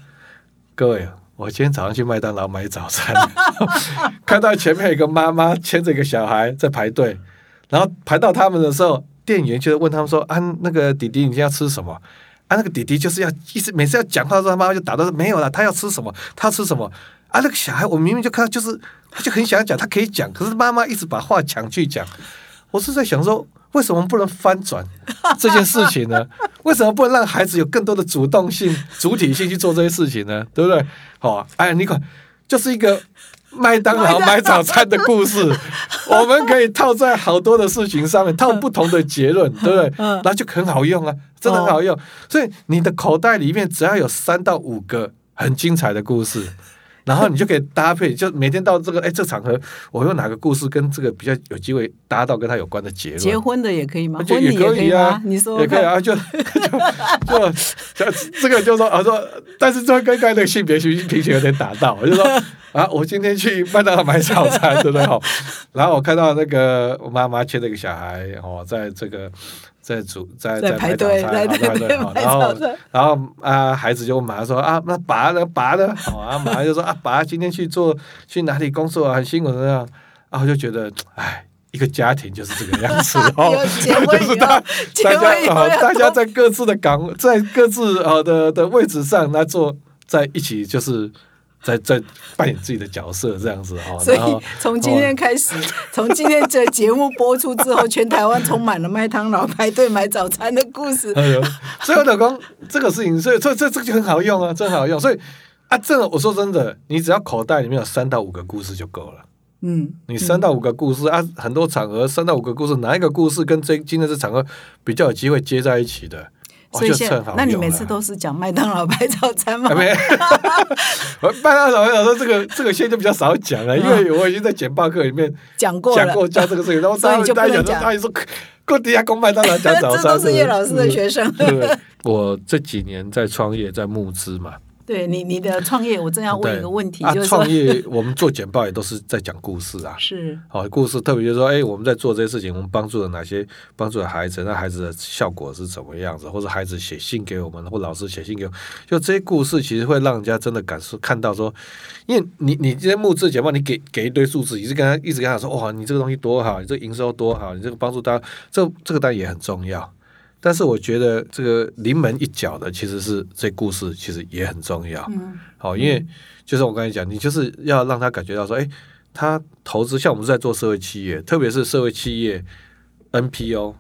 各位。我今天早上去麦当劳买早餐，看到前面有个妈妈牵着一个小孩在排队，然后排到他们的时候，店员就问他们说：“啊，那个弟弟，你今天要吃什么？”啊，那个弟弟就是要一直每次要讲话的时候，他妈妈就打断说：“没有了，他要吃什么？他吃什么？”啊，那个小孩我明明就看到，就是他就很想讲，他可以讲，可是妈妈一直把话抢去讲。我是在想说。为什么不能翻转这件事情呢？为什么不能让孩子有更多的主动性、主体性去做这些事情呢？对不对？好，哎，你看，就是一个麦当劳买早餐的故事，我们可以套在好多的事情上面，套不同的结论，对不对？那就很好用啊，真的很好用。所以你的口袋里面只要有三到五个很精彩的故事。然后你就可以搭配，就每天到这个哎这场合，我用哪个故事跟这个比较有机会搭到跟他有关的结论？结婚的也可以吗？婚礼也可以啊，你说也可以啊，就 就就这个就说啊说，但是这跟刚才那个性别平平权有点打到，我就说 啊，我今天去麦当劳买早餐，对不对？哈，然后我看到那个我妈妈牵那个小孩哦，在这个。在煮在在排队在排队，然后然后啊，孩子就马上说啊，那爸呢？爸呢？好啊，马上就说啊，爸今天去做去哪里工作啊？很辛苦的样，然后就觉得哎，一个家庭就是这个样子哦 就是大大家啊，大家在各自的岗，在各自呃的的位置上来做在一起，就是。在 在扮演自己的角色这样子哈，所以从今天开始，从今天这节目播出之后，全台湾充满了麦当劳排队买早餐的故事。哎呦，所以老公这个事情，所以这这这就很好用啊，真好用。所以啊，这个我说真的，你只要口袋里面有三到五个故事就够了。嗯，你三到五个故事啊，很多场合三到五个故事，哪一个故事跟这今天这场合比较有机会接在一起的？所以现在，那你每次都是讲麦当劳拍早餐吗？没，麦当劳摆早餐这个这个现在就比较少讲了，因为我已经在简报课里面讲过讲过教这个事情，然后所以就大家讲。他说，过底下公麦当劳讲 早餐，这都是叶老师的学生。对，我这几年在创业，在募资嘛。对你，你的创业，我正要问一个问题，就是创业，我们做简报也都是在讲故事啊。是，好故事，特别就是说，哎，我们在做这些事情，我们帮助了哪些，帮助了孩子，那孩子的效果是怎么样子，或者孩子写信给我们，或老师写信给我，就这些故事，其实会让人家真的感受看到说，因为你你这些募资简报，你给给一堆数字，一直跟他一直跟他说，哇，你这个东西多好，你这营收多好，你这个帮助大家，这这个当然也很重要。但是我觉得这个临门一脚的其实是这故事，其实也很重要。嗯，好，因为就是我刚才讲，你就是要让他感觉到说，哎，他投资像我们在做社会企业，特别是社会企业，NPO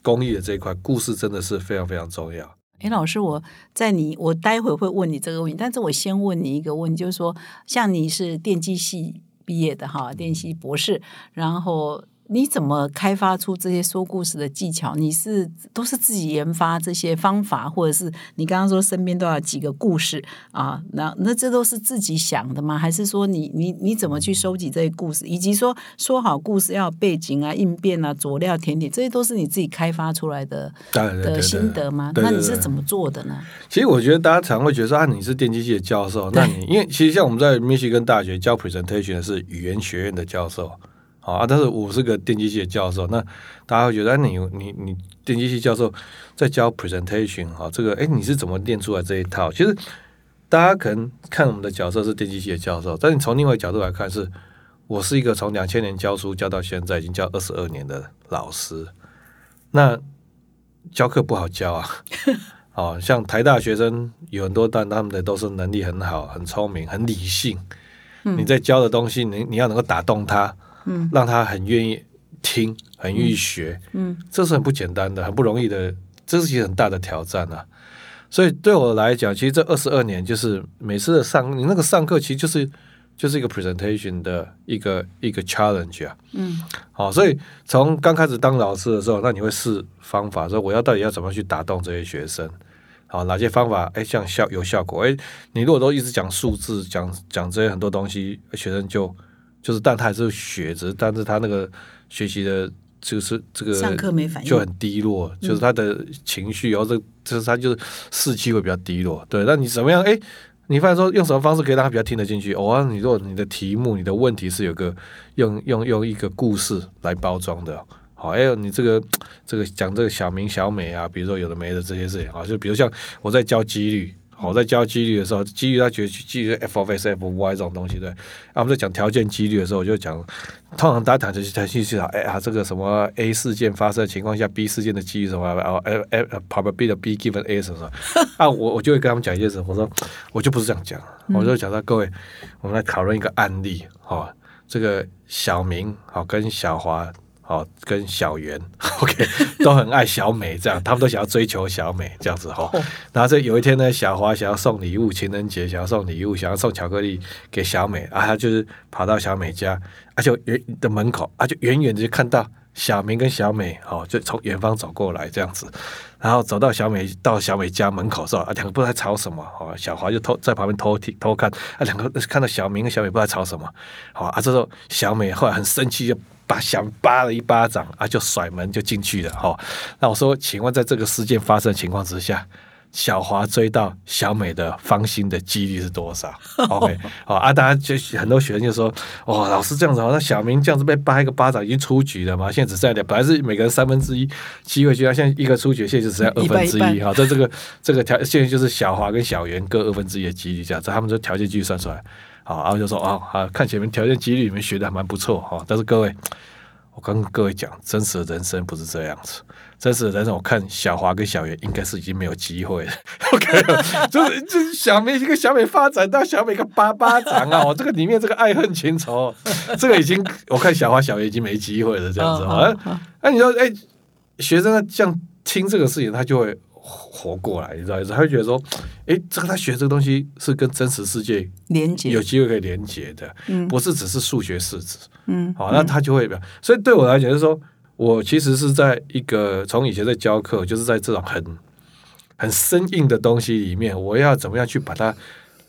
公益的这一块，故事真的是非常非常重要。哎，老师，我在你，我待会会问你这个问题，但是我先问你一个问题，就是说，像你是电机系毕业的哈，电机博士，然后。你怎么开发出这些说故事的技巧？你是都是自己研发这些方法，或者是你刚刚说身边都要几个故事啊？那那这都是自己想的吗？还是说你你你怎么去收集这些故事？以及说说好故事要背景啊、应变啊、佐料、甜点，这些都是你自己开发出来的的心得吗？那你是怎么做的呢？其实我觉得大家常会觉得说啊，你是电机系的教授，那你因为其实像我们在密西根大学教 presentation 的是语言学院的教授。啊，但是我是个电机系的教授，那大家会觉得，你你你电机系教授在教 presentation 啊，这个哎，你是怎么练出来这一套？其实大家可能看我们的角色是电机系的教授，但你从另外一个角度来看，是我是一个从两千年教书教到现在已经教二十二年的老师，那教课不好教啊。哦，像台大学生有很多，但他们的都是能力很好、很聪明、很理性。你在教的东西，你你要能够打动他。嗯，让他很愿意听，很愿意学，嗯，这是很不简单的，很不容易的，这是其实很大的挑战啊。所以对我来讲，其实这二十二年就是每次的上，你那个上课其实就是就是一个 presentation 的一个一个 challenge 啊，嗯，好，所以从刚开始当老师的时候，那你会试方法，说我要到底要怎么去打动这些学生，好，哪些方法哎像效有效果，哎，你如果都一直讲数字，讲讲这些很多东西，学生就。就是，但他还是学，着，但是他那个学习的，就是这个上课没反应，就很低落，就是他的情绪，然后这，就是他就是士气会比较低落。对，那你怎么样？哎，你发现说用什么方式可以让他比较听得进去？哦，你如果你的题目、你的问题是有个用用用一个故事来包装的，好，还有你这个这个讲这个小明小美啊，比如说有的没的这些事情啊，就比如像我在教几率。我在教几率的时候，几率他觉得几率 f of x f y 这种东西对。啊，我们在讲条件几率的时候，我就讲，通常大家谈这些谈信息啊，哎呀，这个什么 A 事件发生的情况下，B 事件的几率什么啊，哎哎，probability B given A 什么什么 啊，我我就会跟他们讲一些什么，我说我就不是这样讲，我就讲到各位，我们来讨论一个案例，哈，这个小明好跟小华。哦，跟小圆，OK，都很爱小美，这样他们都想要追求小美这样子哈。然后这有一天呢，小华想要送礼物，情人节想要送礼物，想要送巧克力给小美啊，他就是跑到小美家，而且远的门口，啊就远远的就看到小明跟小美哦，就从远方走过来这样子，然后走到小美到小美家门口时候啊，两个不知道在吵什么，哦，小华就偷在旁边偷听偷看，啊两个看到小明跟小美不知道吵什么，好啊这时候小美后来很生气就。把想扒了一巴掌啊，就甩门就进去了哈。那我说，请问在这个事件发生的情况之下，小华追到小美的芳心的几率是多少？OK，好啊，大家就很多学生就说，哦，老师这样子，那小明这样子被扒一个巴掌已经出局了嘛？现在只剩下本来是每个人三分之一机会，就要现在一个出局，现在就只剩二分之一哈。在这个这个条现在就是小华跟小圆各二分之一的几率这样，子，他们这条件继续算出来。好，然后就说啊，好，看前面条件几率你们学的还蛮不错哈。但是各位，我跟各位讲，真实的人生不是这样子。真实的人生，我看小华跟小圆应该是已经没有机会了。OK，就是就是小美一个小美发展到小美个巴巴掌啊，我这个里面这个爱恨情仇，这个已经我看小华小圆已经没机会了这样子啊。那你说，哎，学生这样听这个事情，他就会。活过来，你知道意思？他会觉得说，哎，这个他学这个东西是跟真实世界连接，有机会可以连接的，嗯，不是只是数学式子，嗯，好，那他就会表，所以对我来讲，就是说我其实是在一个从以前在教课，就是在这种很很生硬的东西里面，我要怎么样去把它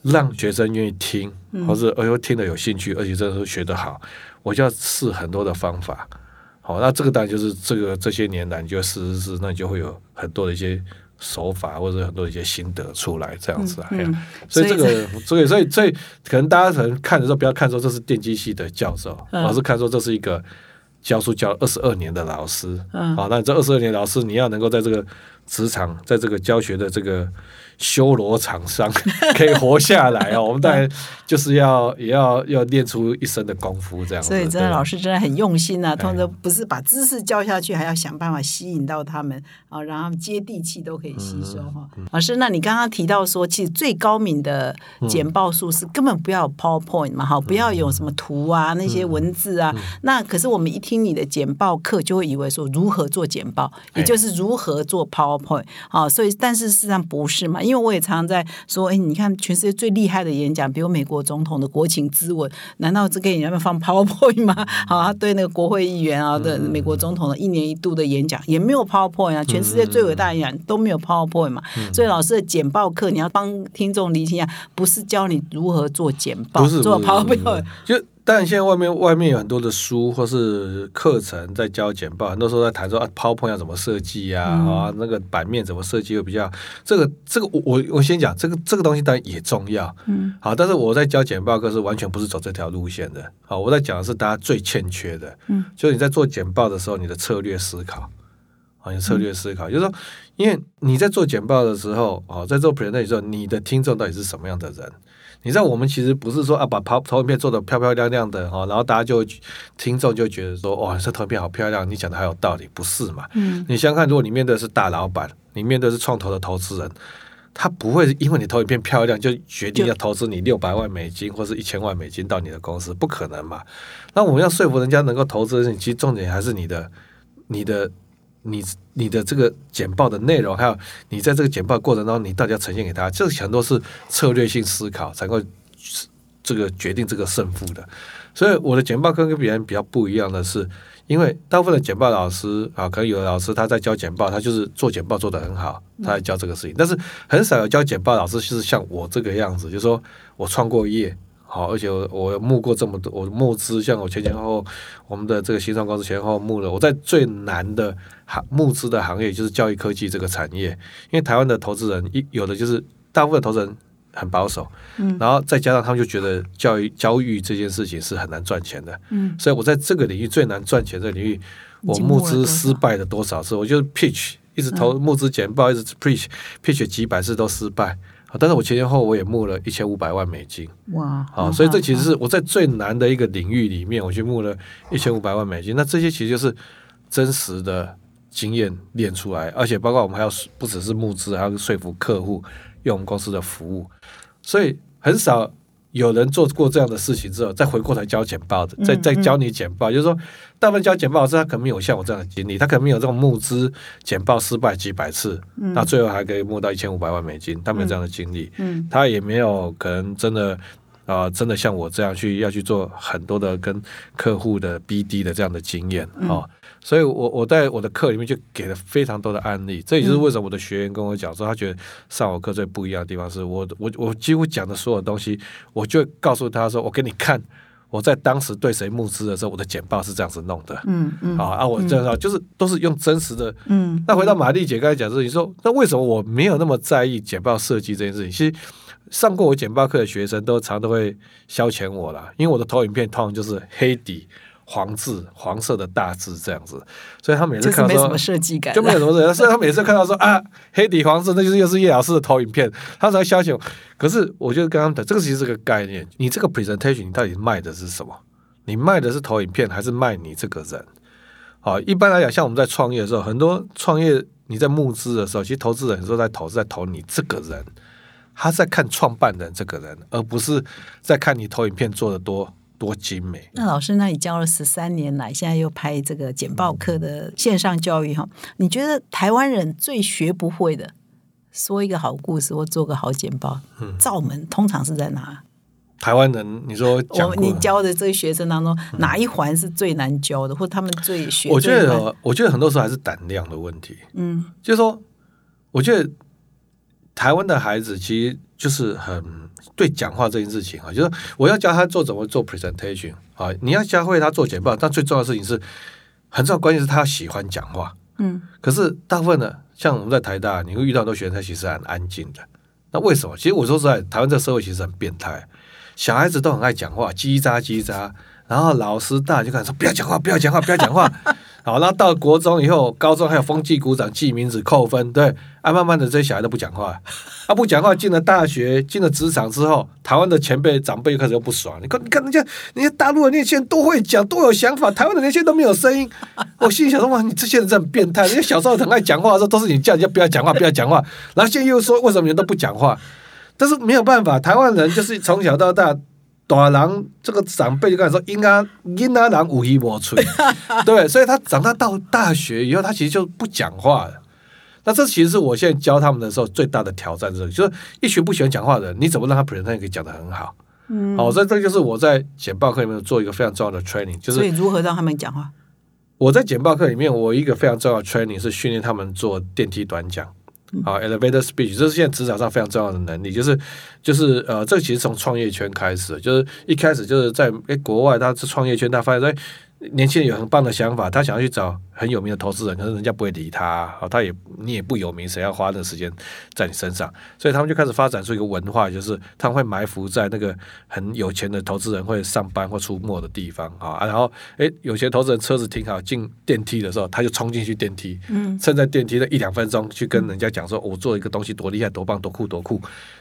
让学生愿意听，或者哎呦听得有兴趣，而且这时候学得好，我就要试很多的方法。好，那这个当然就是这个这些年来你就试试试，那就会有很多的一些。手法或者很多一些心得出来这样子啊，所以这个所以所以所以可能大家可能看的时候不要看说这是电机系的教授，而是看说这是一个教书教二十二年的老师。好，那这二十二年老师你要能够在这个职场，在这个教学的这个修罗场上 可以活下来哦。我们当然就是要也要要练出一身的功夫这样。所以真的老师真的很用心啊，通常不是把知识教下去，还要想办法吸引到他们啊，让他们接地气都可以吸收哈。老师，那你刚刚提到说，其实最高明的简报术是根本不要 PowerPoint 嘛，哈，不要有什么图啊那些文字啊。那可是我们一听你的简报课，就会以为说如何做简报，也就是如何做 PowerPoint 啊。所以，但是事实上不是嘛，因为我也常常在说，哎，你看全世界最厉害的演讲，比如美国总统的国情咨文，难道这个你那边放 PowerPoint 吗？好，他对那个国会议员啊的美国总统的一年一度的演讲也没有 PowerPoint 啊，全世界最伟大演讲都没有 PowerPoint 嘛。所以老师的简报课，你要帮听众理清一下，不是教你如何做简报，做 PowerPoint。就但现在外面外面有很多的书或是课程在教简报，很多时候在谈说啊，PowerPoint 要怎么设计呀，啊，那个版面怎么设计会比较这个这个我我我先讲这个这个东西当然也重要，嗯，好，但是我在教简报课是完全不是走这条路线的，好，我在讲的是大家最欠缺的，嗯，就是你在做简报的时候，你的策略思考，啊，你策略思考，就是说，因为你在做简报的时候，哦，在做 presentation 的时候，你的听众到底是什么样的人？你知道我们其实不是说啊，把投投影片做的漂漂亮亮的哈，然后大家就听众就觉得说哇，这投影片好漂亮，你讲的还有道理，不是嘛？嗯，你想想看，如果你面对的是大老板，你面对是创投的投资人，他不会因为你投影片漂亮就决定要投资你六百万美金或是一千万美金到你的公司，不可能嘛？那我们要说服人家能够投资，其实重点还是你的你的。你你的这个简报的内容，还有你在这个简报过程当中，你到底要呈现给他，这很多是策略性思考才会这个决定这个胜负的。所以我的简报跟跟别人比较不一样的是，因为大部分的简报老师啊，可能有的老师他在教简报，他就是做简报做得很好，他在教这个事情，但是很少有教简报老师是像我这个样子，就是说我创过业。好，而且我我募过这么多，我募资像我前前后后，我们的这个新创公司前后募了，我在最难的行募资的行业就是教育科技这个产业，因为台湾的投资人一有的就是大部分投资人很保守，嗯，然后再加上他们就觉得教育教育这件事情是很难赚钱的，嗯，所以我在这个领域最难赚钱的领域，我募资失败了多少次，我就 pitch 一直投募资简报，一直 pitch pitch 几百次都失败。但是我前前后我也募了一千五百万美金，哇！好，所以这其实是我在最难的一个领域里面，我去募了一千五百万美金。那这些其实就是真实的经验练出来，而且包括我们还要不只是募资，还要说服客户用我们公司的服务，所以很少。有人做过这样的事情之后，再回过头教简报的，再再教你简报，就是说，大部分教简报老师他可能没有像我这样的经历，他可能没有这种募资简报失败几百次，那最后还可以募到一千五百万美金，他没有这样的经历，他也没有可能真的啊，真的像我这样去要去做很多的跟客户的 BD 的这样的经验啊。所以，我我在我的课里面就给了非常多的案例，这也就是为什么我的学员跟我讲说，他觉得上我课最不一样的地方是我我我几乎讲的所有东西，我就告诉他说，我给你看，我在当时对谁募资的时候，我的简报是这样子弄的，嗯嗯，啊啊，我这样就是都是用真实的，嗯。那回到玛丽姐刚才讲的事情说那为什么我没有那么在意简报设计这件事情？其实上过我简报课的学生都常都会消遣我了，因为我的投影片通常就是黑底。黄字，黄色的大字这样子，所以他每次看到说，没什么设计感，就没有什么设计感。所以他每次看到说 啊，黑底黄字，那就是又是叶老师的投影片，他才相信。可是我觉得刚刚的这个其实是个概念，你这个 presentation 你到底卖的是什么？你卖的是投影片，还是卖你这个人？好，一般来讲，像我们在创业的时候，很多创业你在募资的时候，其实投资人说在投是在投你这个人，他在看创办人这个人，而不是在看你投影片做的多。多精美！那老师，那你教了十三年来，现在又拍这个简报课的线上教育哈？你觉得台湾人最学不会的，说一个好故事或做个好简报，罩门通常是在哪？台湾人，你说我你教的这些学生当中，哪一环是最难教的，或他们最学？我觉得，我觉得很多时候还是胆量的问题。嗯，就是说，我觉得台湾的孩子其实就是很。对讲话这件事情啊，就是我要教他做怎么做 presentation 啊，你要教会他做简报，但最重要的事情是，很重要关键是他喜欢讲话。嗯，可是大部分的像我们在台大，你会遇到很多学生，他其实很安静的。那为什么？其实我说实在，台湾这个社会其实很变态，小孩子都很爱讲话，叽喳叽喳，然后老师大就开始说不要讲话，不要讲话，不要讲话。好，那到国中以后，高中还有风纪鼓掌、记名字、扣分，对，啊，慢慢的这些小孩都不讲话，啊，不讲话，进了大学，进了职场之后，台湾的前辈长辈又开始又不爽，你看，你看人家，人家大陆的那些人都会讲，都有想法，台湾的那些人都没有声音。我心里想说，哇，你这些人真很变态，人家小时候很爱讲话的时候，都是你叫人家不要讲话，不要讲话，然后现在又说为什么人都不讲话？但是没有办法，台湾人就是从小到大。大人这个长辈就跟他说：“应该应该人五一无吹。”对，所以他长大到大学以后，他其实就不讲话了。那这其实是我现在教他们的时候最大的挑战，就是就是一群不喜欢讲话的人，你怎么让他 present 可以讲的很好？嗯，好，所以这就是我在简报课里面做一个非常重要的 training，就是所以如何让他们讲话？我在简报课里面，我一个非常重要的 training 是训练他们做电梯短讲。啊，elevator speech，这是现在职场上非常重要的能力，就是就是呃，这其实从创业圈开始，就是一开始就是在诶国外，他是创业圈，他发现哎。年轻人有很棒的想法，他想要去找很有名的投资人，可是人家不会理他，好，他也你也不有名，谁要花那时间在你身上？所以他们就开始发展出一个文化，就是他们会埋伏在那个很有钱的投资人会上班或出没的地方啊，然后诶，有钱投资人车子停好进电梯的时候，他就冲进去电梯，嗯，趁在电梯的一两分钟去跟人家讲说，我做一个东西多厉害、多棒、多酷、多酷。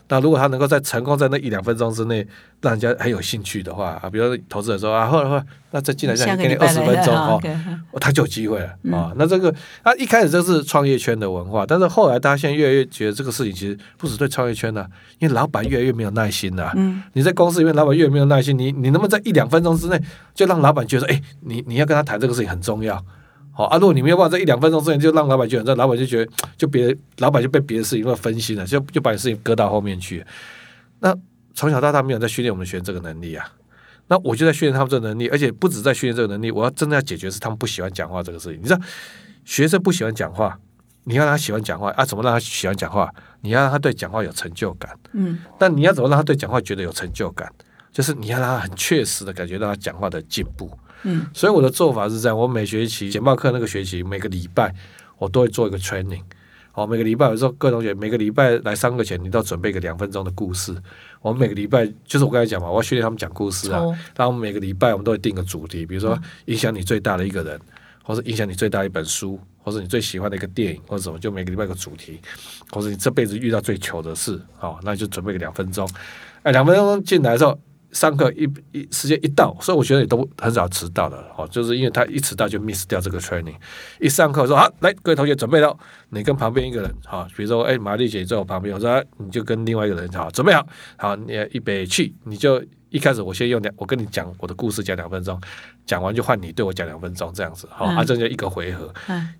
那如果他能够在成功在那一两分钟之内让人家很有兴趣的话啊，比如说投资人说啊，后来后来那再进来再给你二十分钟哦，他就有机会了啊。那这个他一开始这是创业圈的文化，但是后来大家现在越来越觉得这个事情其实不止对创业圈呢，因为老板越来越没有耐心了。嗯，你在公司里面，老板越没有耐心，你你能不能在一两分钟之内就让老板觉得，哎，你你要跟他谈这个事情很重要。好啊，如果你没有办法在一两分钟之内就让老板觉得，老板就觉得就别老板就被别的事情会分心了，就就把你事情搁到后面去。那从小到大没有在训练我们学这个能力啊，那我就在训练他们这个能力，而且不止在训练这个能力，我要真的要解决是他们不喜欢讲话这个事情。你知道，学生不喜欢讲话，你要让他喜欢讲话啊？怎么让他喜欢讲话？你要让他对讲话有成就感。嗯。但你要怎么让他对讲话觉得有成就感？就是你要让他很确实的感觉到他讲话的进步。嗯，所以我的做法是这样：我每学期简报课那个学期，每个礼拜我都会做一个 training。哦，每个礼拜有时候各同学每个礼拜来上课前，你都要准备个两分钟的故事。我们每个礼拜就是我刚才讲嘛，我要训练他们讲故事啊。然后每个礼拜我们都会定个主题，比如说影响你最大的一个人，或者影响你最大一本书，或者你最喜欢的一个电影，或者什么，就每个礼拜一个主题，或者你这辈子遇到最糗的事，好，那就准备个两分钟。哎，两分钟进来的时候。上课一一时间一到，所以我觉得也都很少迟到的哦，就是因为他一迟到就 miss 掉这个 training。一上课说好，来各位同学准备了，你跟旁边一个人好，比如说哎，玛丽姐在我旁边，我说你就跟另外一个人好，准备好，好，你预备去，你就一开始我先用两，我跟你讲我的故事讲两分钟，讲完就换你对我讲两分钟这样子，好，啊，这就一个回合，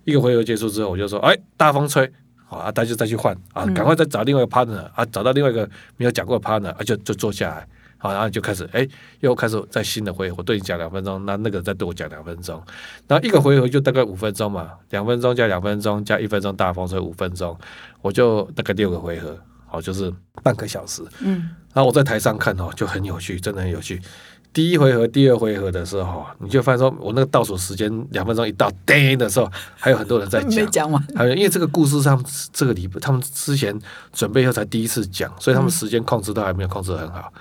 一个回合结束之后，我就说哎，大风吹，好啊，大家再去换啊，赶快再找另外一个 partner 啊，找到另外一个没有讲过的 partner 啊，就就坐下来。好，然后就开始，哎，又开始在新的回合，我对你讲两分钟，那那个再对我讲两分钟，然后一个回合就大概五分钟嘛，两分钟加两分钟加一分钟大风吹五分钟，我就大概六个回合，好，就是半个小时。嗯，然后我在台上看哦，就很有趣，真的很有趣。第一回合、第二回合的时候，你就发现说我那个倒数时间两分钟一到，叮的时候，还有很多人在讲，没讲完。还有因为这个故事上这个礼他们之前准备后才第一次讲，所以他们时间控制都还没有控制很好。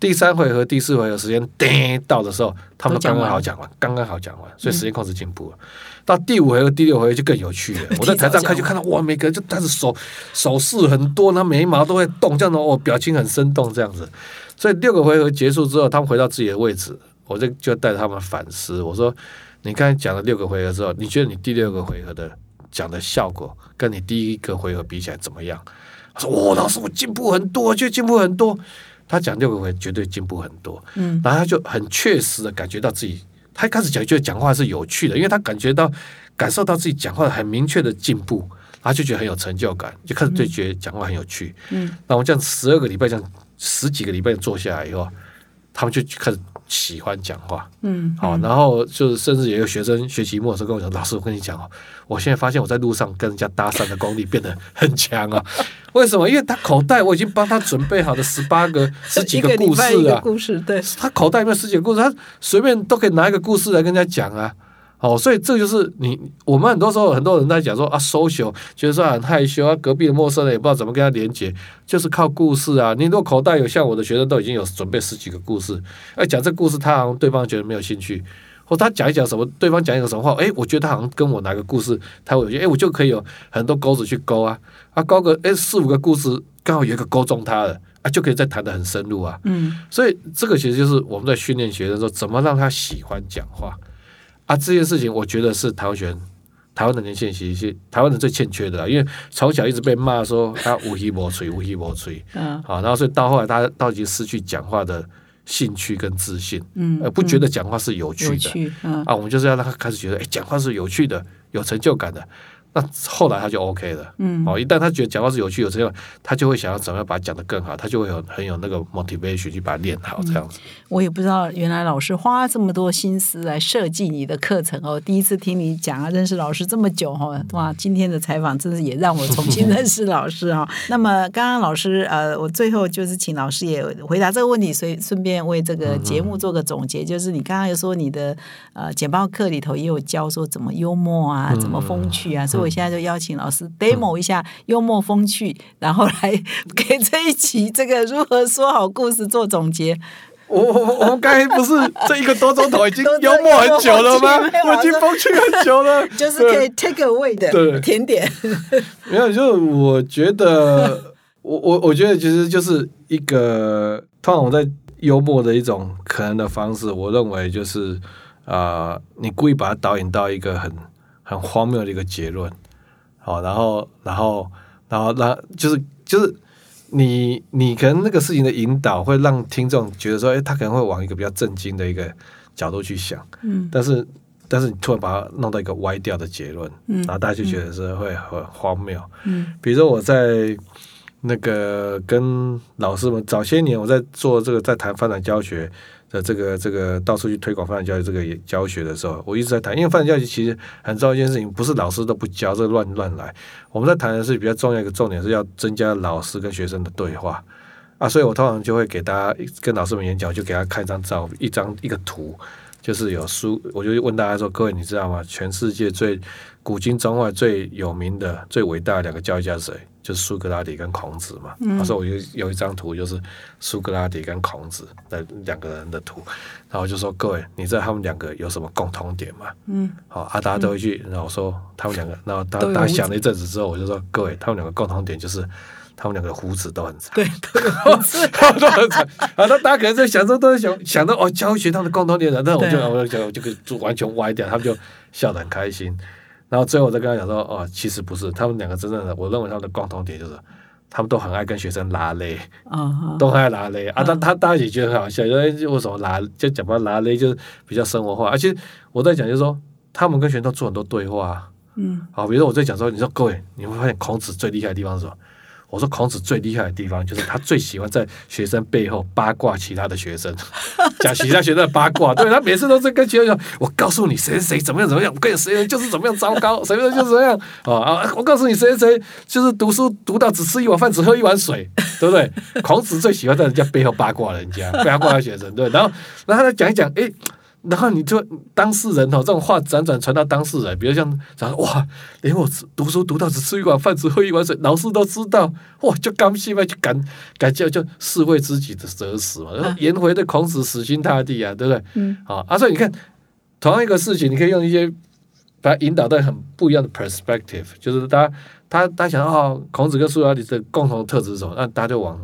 第三回合、第四回合时间叮到的时候，他们刚刚好讲完，刚刚好讲完，所以时间控制进步了。到第五回合、第六回合就更有趣了。我在台上看就看到哇，每个人就但是手手势很多，那眉毛都会动，这样的哦，表情很生动，这样子。所以六个回合结束之后，他们回到自己的位置，我就就带着他们反思。我说：“你刚才讲了六个回合之后，你觉得你第六个回合的讲的效果跟你第一个回合比起来怎么样？”他说：“哇，老师，我进步很多，就进步很多。”他讲六个回绝对进步很多，嗯，然后他就很确实的感觉到自己，他一开始讲觉得讲话是有趣的，因为他感觉到感受到自己讲话很明确的进步，他就觉得很有成就感，就开始对觉得讲话很有趣，嗯，那我这样十二个礼拜这样十几个礼拜做下来以后，他们就开始。喜欢讲话，嗯，好，然后就是甚至也有学生学期末的时候跟我讲，老师，我跟你讲哦，我现在发现我在路上跟人家搭讪的功力变得很强啊。为什么？因为他口袋我已经帮他准备好的十八个、十几个故事啊，故事对，他口袋里面十几个故事，他随便都可以拿一个故事来跟人家讲啊。哦，所以这就是你我们很多时候很多人在讲说啊，social，觉得说很害羞啊，隔壁的陌生人也不知道怎么跟他连接，就是靠故事啊。你如果口袋有像我的学生都已经有准备十几个故事，哎，讲这故事他好像对方觉得没有兴趣，或他讲一讲什么，对方讲一个什么话，哎，我觉得他好像跟我哪个故事他会有趣，哎，我就可以有很多钩子去勾啊，啊，勾个哎四五个故事，刚好有一个勾中他了，啊，就可以再谈得很深入啊。嗯，所以这个其实就是我们在训练学生说，怎么让他喜欢讲话啊。这件事情，我觉得是台湾学、台湾的年轻人其实台湾人最欠缺的啦，因为从小一直被骂说他无依无吹，无依无吹，嗯，好，然后所以到后来他到已经失去讲话的兴趣跟自信，嗯，呃，不觉得讲话是有趣的。嗯啊，我们就是要让他开始觉得，哎，讲话是有趣的，有成就感的。那后来他就 OK 了。嗯，哦，一旦他觉得讲话是有趣、有成就感，他就会想要怎么样把它讲得更好，他就会有很有那个 motivation 去把它练好，这样子。我也不知道原来老师花这么多心思来设计你的课程哦。第一次听你讲啊，认识老师这么久哈，哇，今天的采访真是也让我重新认识老师哦。那么刚刚老师呃，我最后就是请老师也回答这个问题，所以顺便为这个节目做个总结，就是你刚刚有说你的呃简报课里头也有教说怎么幽默啊，怎么风趣啊，所以我现在就邀请老师 demo 一下幽默风趣，然后来 给这一期这个如何说好故事做总结。我我我们刚才不是 这一个多钟头已经幽默很久了吗？我已经风趣很久了，就是可以 take away 的甜点。没有，就是我觉得，我我我觉得其实就是一个，通常我在幽默的一种可能的方式，我认为就是啊、呃你故意把它导引到一个很很荒谬的一个结论，好，然后然后然后那就是就是你你可能那个事情的引导会让听众觉得说，哎，他可能会往一个比较震惊的一个角度去想，嗯。但是但是你突然把它弄到一个歪掉的结论，嗯然后大家就觉得是会很荒谬。嗯。比如说我在那个跟老师们早些年我在做这个在谈发展教学的这个这个到处去推广发展教育这个也教学的时候，我一直在谈，因为发展教育其实很重要一件事情，不是老师都不教，这乱乱来。我们在谈的是比较重要一个重点是要增加老师跟学生的对话啊，所以我通常就会给大家跟老师们演讲，就给他看一张照，一张一个图。就是有书，我就问大家说：各位，你知道吗？全世界最古今中外最有名的、最伟大的两个教育家是谁？就是苏格拉底跟孔子嘛。他说我有有一张图，就是苏格拉底跟孔子的两个人的图，然后我就说：各位，你知道他们两个有什么共同点吗？嗯，好啊，大家都会去，然后我说他们两个，然后大都有胡子大家想了一阵子之后，我就说：各位，他们两个共同点就是他们两个胡子都很长。对，胡子。都很长。啊，那大家可能在想说，都在想想到哦，教学他们的共同点了，那我就我就我就就完全歪掉，他们就笑得很开心。然后最后我再跟他讲说，哦，其实不是，他们两个真正的，我认为他们的共同点就是。他们都很爱跟学生拉勒，啊，都很爱拉勒啊！他他大家也觉得很好笑，因为为什么拉就讲到拉勒就是比较生活化，而且我在讲就是说，他们跟学生都做很多对话啊，嗯好，比如说我在讲说，你说各位，你会发现孔子最厉害的地方是什么？我说孔子最厉害的地方就是他最喜欢在学生背后八卦其他的学生，讲其他学生的八卦。对他每次都是跟学生讲，我告诉你谁谁谁怎么样怎么样，我跟你谁谁就是怎么样糟糕，谁谁就是怎么样啊啊！我告诉你谁谁谁就是读书读到只吃一碗饭只喝一碗水，对不对？孔子最喜欢在人家背后八卦人家，八卦学生，对。然后然后他讲一讲，诶。然后你就当事人哦，这种话辗转传到当事人，比如像讲哇，连我读书读到只吃一碗饭，只喝一碗水，老师都知道，哇，就刚心嘛，就感感觉就士为知己的者死嘛。然后颜回对孔子死心塌地啊，对不对？嗯，好啊，所以你看，同样一个事情，你可以用一些把它引导到很不一样的 perspective，就是大家他他想哦，孔子跟苏格拉底的共同特质是什么？那大家就往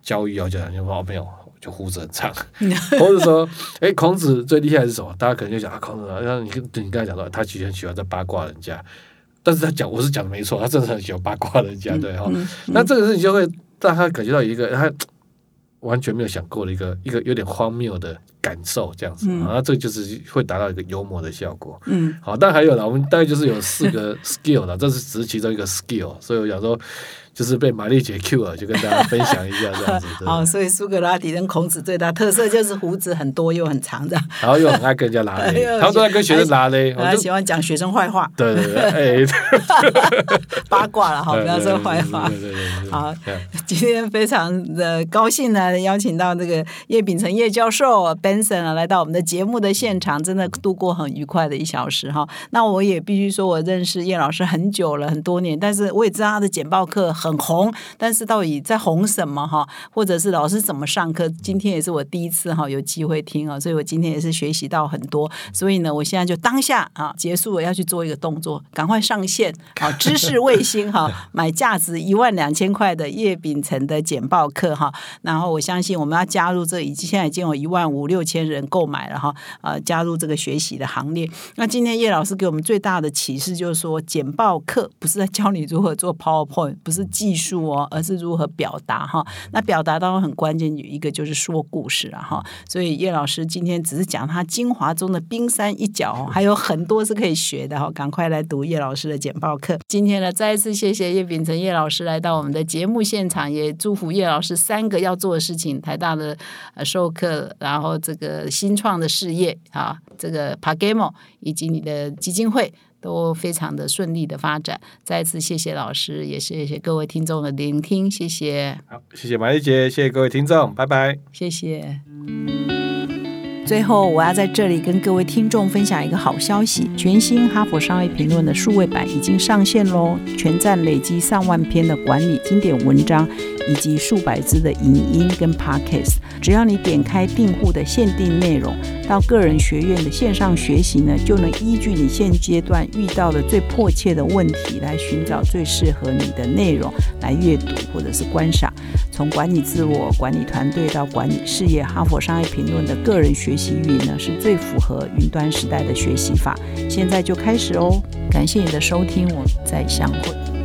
教育要讲，就说哦没有。就胡子很长，或者说，哎，孔子最厉害是什么？大家可能就讲啊，孔子，然后你你刚才讲到，他其实很喜欢在八卦人家，但是他讲我是讲的没错，他真的很喜欢八卦人家，对哈、嗯那这个事情就会让他感觉到一个他完全没有想过的一个一个有点荒谬的感受，这样子，嗯。啊，那这就是会达到一个幽默的效果。嗯。好，但还有了，我们大概就是有四个 skill 了，这是只是其中一个 skill，所以我想说，就是被玛丽姐 Q 了，就跟大家分享一下这样子。对。好，所以苏格拉底跟孔子最大特色就是胡子很多又很长的，然后又很爱跟人家拉 哎勒，呦他们都在跟学生拉嘞，我他就喜欢讲学生坏话、对对对，哎，八卦了哈，不要说坏话。对对对对对，好今天非常的高兴呢，邀请到这个叶秉成叶教授 Benson 啊，来到我们的节目的现场，真的度过很愉快的一小时哈。那我也必须说，我认识叶老师很久了，很多年，但是我也知道他的简报课很红，但是到底在红什么哈，或者是老师怎么上课，今天也是我第一次哈有机会听啊，所以我今天也是学习到很多。所以呢，我现在就当下啊结束了要去做一个动作，赶快上线啊！知识卫星哈，买价值一万两千块的叶秉成的简报课哈。然后我相信我们要加入这已经现在已经有一万五六六千人购买了哈，呃，加入这个学习的行列。那今天叶老师给我们最大的启示就是说，简报课不是在教你如何做 PowerPoint，不是技术哦，而是如何表达哈。那表达当中很关键有一个就是说故事了哈。所以叶老师今天只是讲他精华中的冰山一角，还有很多是可以学的哈。赶快来读叶老师的简报课。今天呢，再一次谢谢叶秉成叶老师来到我们的节目现场，也祝福叶老师三个要做的事情：台大的授课，然后这个新创的事业啊，这个 Pagamo 以及你的基金会都非常的顺利的发展。再次谢谢老师，也谢谢各位听众的聆听，谢谢。好，谢谢马丽姐，谢谢各位听众，拜拜。谢谢。最后，我要在这里跟各位听众分享一个好消息：全新《哈佛商业评论》的数位版已经上线喽！全站累积上万篇的管理经典文章，以及数百支的影音跟 podcast。只要你点开订户的限定内容，到个人学院的线上学习呢，就能依据你现阶段遇到的最迫切的问题，来寻找最适合你的内容来阅读或者是观赏。从管理自我、管理团队到管理事业，《哈佛商业评论》的个人学习语呢，是最符合云端时代的学习法。现在就开始哦！感谢你的收听，我们再相会。